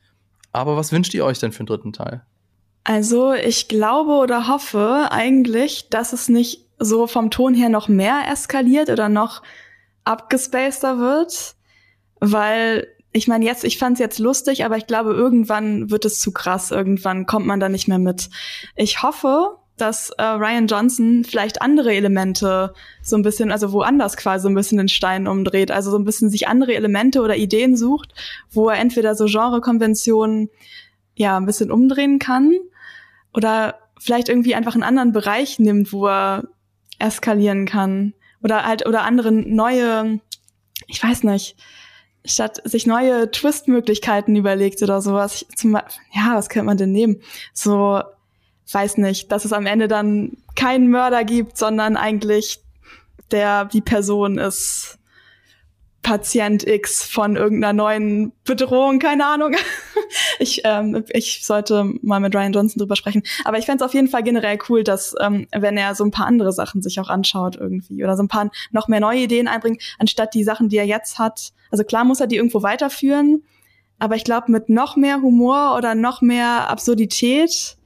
[SPEAKER 1] Aber was wünscht ihr euch denn für den dritten Teil?
[SPEAKER 3] Also ich glaube oder hoffe eigentlich, dass es nicht so vom Ton her noch mehr eskaliert oder noch abgespaceter wird, weil ich meine jetzt, ich fand es jetzt lustig, aber ich glaube, irgendwann wird es zu krass, irgendwann kommt man da nicht mehr mit. Ich hoffe, dass äh, Ryan Johnson vielleicht andere Elemente so ein bisschen, also woanders quasi so ein bisschen den Stein umdreht, also so ein bisschen sich andere Elemente oder Ideen sucht, wo er entweder so Genrekonventionen ja ein bisschen umdrehen kann oder vielleicht irgendwie einfach einen anderen Bereich nimmt, wo er eskalieren kann oder halt oder andere neue, ich weiß nicht, statt sich neue Twistmöglichkeiten überlegt oder sowas. Zum, ja, was könnte man denn nehmen? So weiß nicht, dass es am Ende dann keinen Mörder gibt, sondern eigentlich der die Person ist Patient X von irgendeiner neuen Bedrohung, keine Ahnung. [laughs] ich, ähm, ich sollte mal mit Ryan Johnson drüber sprechen. Aber ich fände es auf jeden Fall generell cool, dass ähm, wenn er so ein paar andere Sachen sich auch anschaut irgendwie oder so ein paar noch mehr neue Ideen einbringt, anstatt die Sachen, die er jetzt hat. Also klar muss er die irgendwo weiterführen, aber ich glaube, mit noch mehr Humor oder noch mehr Absurdität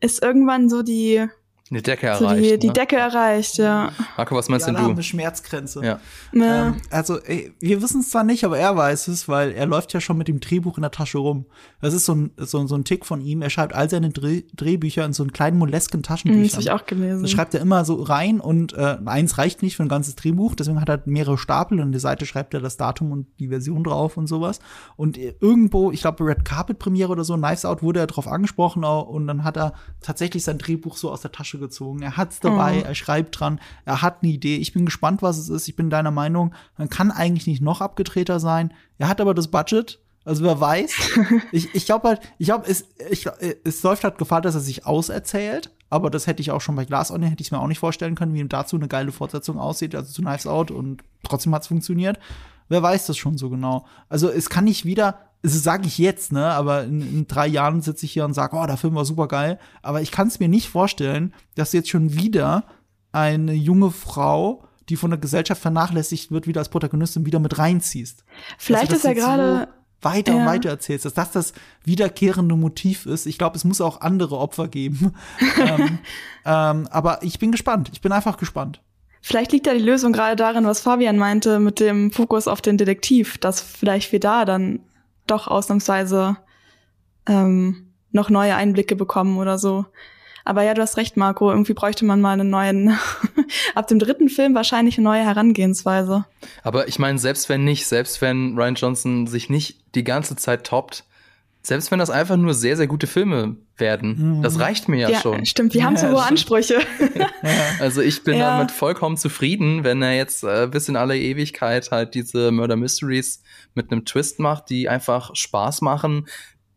[SPEAKER 3] ist irgendwann so die
[SPEAKER 1] eine Decke
[SPEAKER 3] so
[SPEAKER 1] erreicht.
[SPEAKER 3] Die, die
[SPEAKER 1] ne?
[SPEAKER 3] Decke erreicht, ja.
[SPEAKER 1] Marco, was meinst
[SPEAKER 2] Die
[SPEAKER 1] denn du?
[SPEAKER 2] eine Schmerzgrenze.
[SPEAKER 1] Ja.
[SPEAKER 3] ja.
[SPEAKER 2] Ähm, also, ey, wir wissen es zwar nicht, aber er weiß es, weil er läuft ja schon mit dem Drehbuch in der Tasche rum. Das ist so ein, so, so ein Tick von ihm. Er schreibt all seine Dreh Drehbücher in so einen kleinen molesken
[SPEAKER 3] Hm, das
[SPEAKER 2] Taschenbüchern.
[SPEAKER 3] habe ich auch gelesen.
[SPEAKER 2] Das schreibt er immer so rein und äh, eins reicht nicht für ein ganzes Drehbuch, deswegen hat er mehrere Stapel und an der Seite schreibt er das Datum und die Version drauf und sowas. Und irgendwo, ich glaube, Red Carpet Premiere oder so, Knives Out, wurde er drauf angesprochen auch, und dann hat er tatsächlich sein Drehbuch so aus der Tasche gezogen. Er hat's dabei,
[SPEAKER 3] Oh.
[SPEAKER 2] er schreibt dran, er hat eine Idee. Ich bin gespannt, was es ist. Ich bin deiner Meinung, man kann eigentlich nicht noch abgedrehter sein. Er hat aber das Budget. Also wer weiß, [laughs] ich, ich glaube halt, ich glaube, es, ich, es läuft halt Gefahr, dass er sich auserzählt. Aber das hätte ich auch schon bei Glass Onion, hätte ich mir auch nicht vorstellen können, wie ihm dazu eine geile Fortsetzung aussieht, also zu Knives Out und trotzdem hat's funktioniert. Wer weiß das schon so genau. Also es kann nicht wieder, das sage ich jetzt, ne, aber in, in drei Jahren sitze ich hier und sage, oh, der Film war super geil. Aber ich kann es mir nicht vorstellen, dass jetzt schon wieder eine junge Frau, die von der Gesellschaft vernachlässigt wird, wieder als Protagonistin wieder mit reinziehst.
[SPEAKER 3] Vielleicht
[SPEAKER 2] Dass
[SPEAKER 3] ist er gerade.
[SPEAKER 2] so weiter und
[SPEAKER 3] ja.
[SPEAKER 2] weiter erzählst, dass das das wiederkehrende Motiv ist. Ich glaube, es muss auch andere Opfer geben. [laughs] ähm, ähm, aber ich bin gespannt. Ich bin einfach gespannt.
[SPEAKER 3] Vielleicht liegt ja die Lösung gerade darin, was Fabian meinte, mit dem Fokus auf den Detektiv, dass vielleicht wir da dann doch ausnahmsweise ähm, noch neue Einblicke bekommen oder so. Aber ja, du hast recht, Marco. Irgendwie bräuchte man mal einen neuen, [laughs] ab dem dritten Film wahrscheinlich eine neue Herangehensweise.
[SPEAKER 1] Aber ich meine, selbst wenn nicht, selbst wenn Ryan Johnson sich nicht die ganze Zeit toppt, selbst wenn das einfach nur sehr, sehr gute Filme werden,
[SPEAKER 2] Mhm.
[SPEAKER 1] das reicht mir ja, schon.
[SPEAKER 3] stimmt. Wir haben so
[SPEAKER 2] Ja,
[SPEAKER 3] hohe. Ansprüche. [laughs]
[SPEAKER 1] Also ich bin
[SPEAKER 3] Ja.
[SPEAKER 1] damit vollkommen zufrieden, wenn er jetzt äh, bis in alle Ewigkeit halt diese Murder Mysteries mit einem Twist macht, die einfach Spaß machen,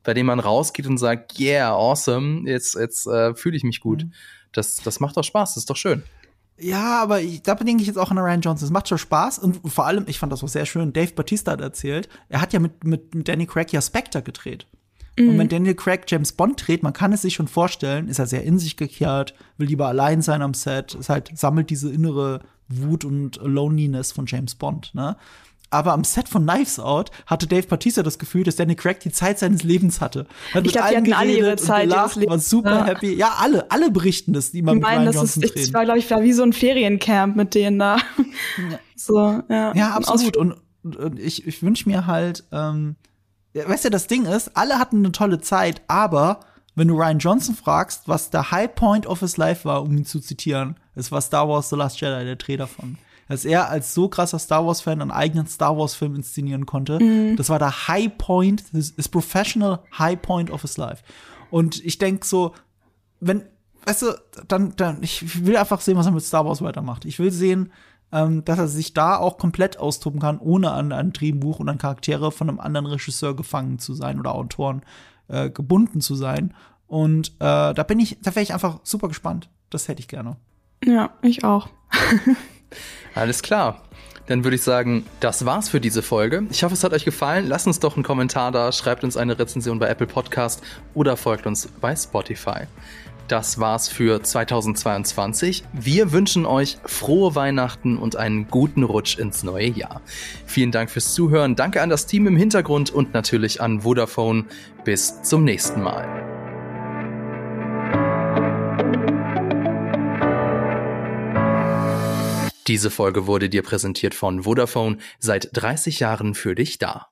[SPEAKER 1] bei dem man rausgeht und sagt, yeah, awesome, jetzt, jetzt äh, fühle ich mich gut.
[SPEAKER 2] Mhm.
[SPEAKER 1] Das, das macht doch Spaß, das ist doch schön.
[SPEAKER 2] Ja, aber ich, da denke ich jetzt auch an Ryan Johnson. Es macht schon Spaß und vor allem, ich fand das auch sehr schön. Dave Batista hat erzählt, er hat ja mit, mit, mit Danny Craig ja Spectre gedreht. Und wenn Daniel Craig James Bond dreht, man kann es sich schon vorstellen, ist er sehr in sich gekehrt, will lieber allein sein am Set, ist halt, sammelt diese innere Wut und Loneliness von James Bond, ne? Aber am Set von Knives Out hatte Dave Batista das Gefühl, dass Daniel Craig die Zeit seines Lebens hatte. Hat mit
[SPEAKER 3] glaub, die hatten alle ihre Zeit ihres
[SPEAKER 2] gelacht, war
[SPEAKER 3] Lebens,
[SPEAKER 2] super
[SPEAKER 3] ja.
[SPEAKER 2] happy. Ja, alle, alle berichten das, die
[SPEAKER 3] Ich
[SPEAKER 2] mit Ryan
[SPEAKER 3] das
[SPEAKER 2] Johnson
[SPEAKER 3] ist, ich war, glaube ich, war wie so ein Feriencamp mit denen da. [laughs] So, ja.
[SPEAKER 2] Ja, absolut. Und, und ich, ich wünsche mir halt, ähm, ja, weißt du, das Ding ist, alle hatten eine tolle Zeit, aber wenn du Ryan Johnson fragst, was der High Point of his life war, um ihn zu zitieren, es war Star Wars The Last Jedi, der Dreh davon. Dass er als so krasser Star Wars-Fan einen eigenen Star Wars-Film inszenieren konnte. Das war der High Point, his, his professional High Point of his life. Und ich denk so, wenn, weißt du, dann, dann, ich will einfach sehen, was er mit Star Wars weitermacht. Ich will sehen, ähm, dass er sich da auch komplett austoben kann, ohne an ein Drehbuch und an Charaktere von einem anderen Regisseur gefangen zu sein oder Autoren äh, gebunden zu sein. Und äh, da bin ich, da wäre ich einfach super gespannt. Das hätte ich gerne.
[SPEAKER 3] Ja, ich auch. [laughs]
[SPEAKER 1] Alles klar. Dann würde ich sagen, das war's für diese Folge. Ich hoffe, es hat euch gefallen. Lasst uns doch einen Kommentar da, schreibt uns eine Rezension bei Apple Podcast oder folgt uns bei Spotify. Das war's für 2022. Wir wünschen euch frohe Weihnachten und einen guten Rutsch ins neue Jahr. Vielen Dank fürs Zuhören. Danke an das Team im Hintergrund und natürlich an Vodafone. Bis zum nächsten Mal. Diese Folge wurde dir präsentiert von Vodafone, seit 30 Jahren für dich da.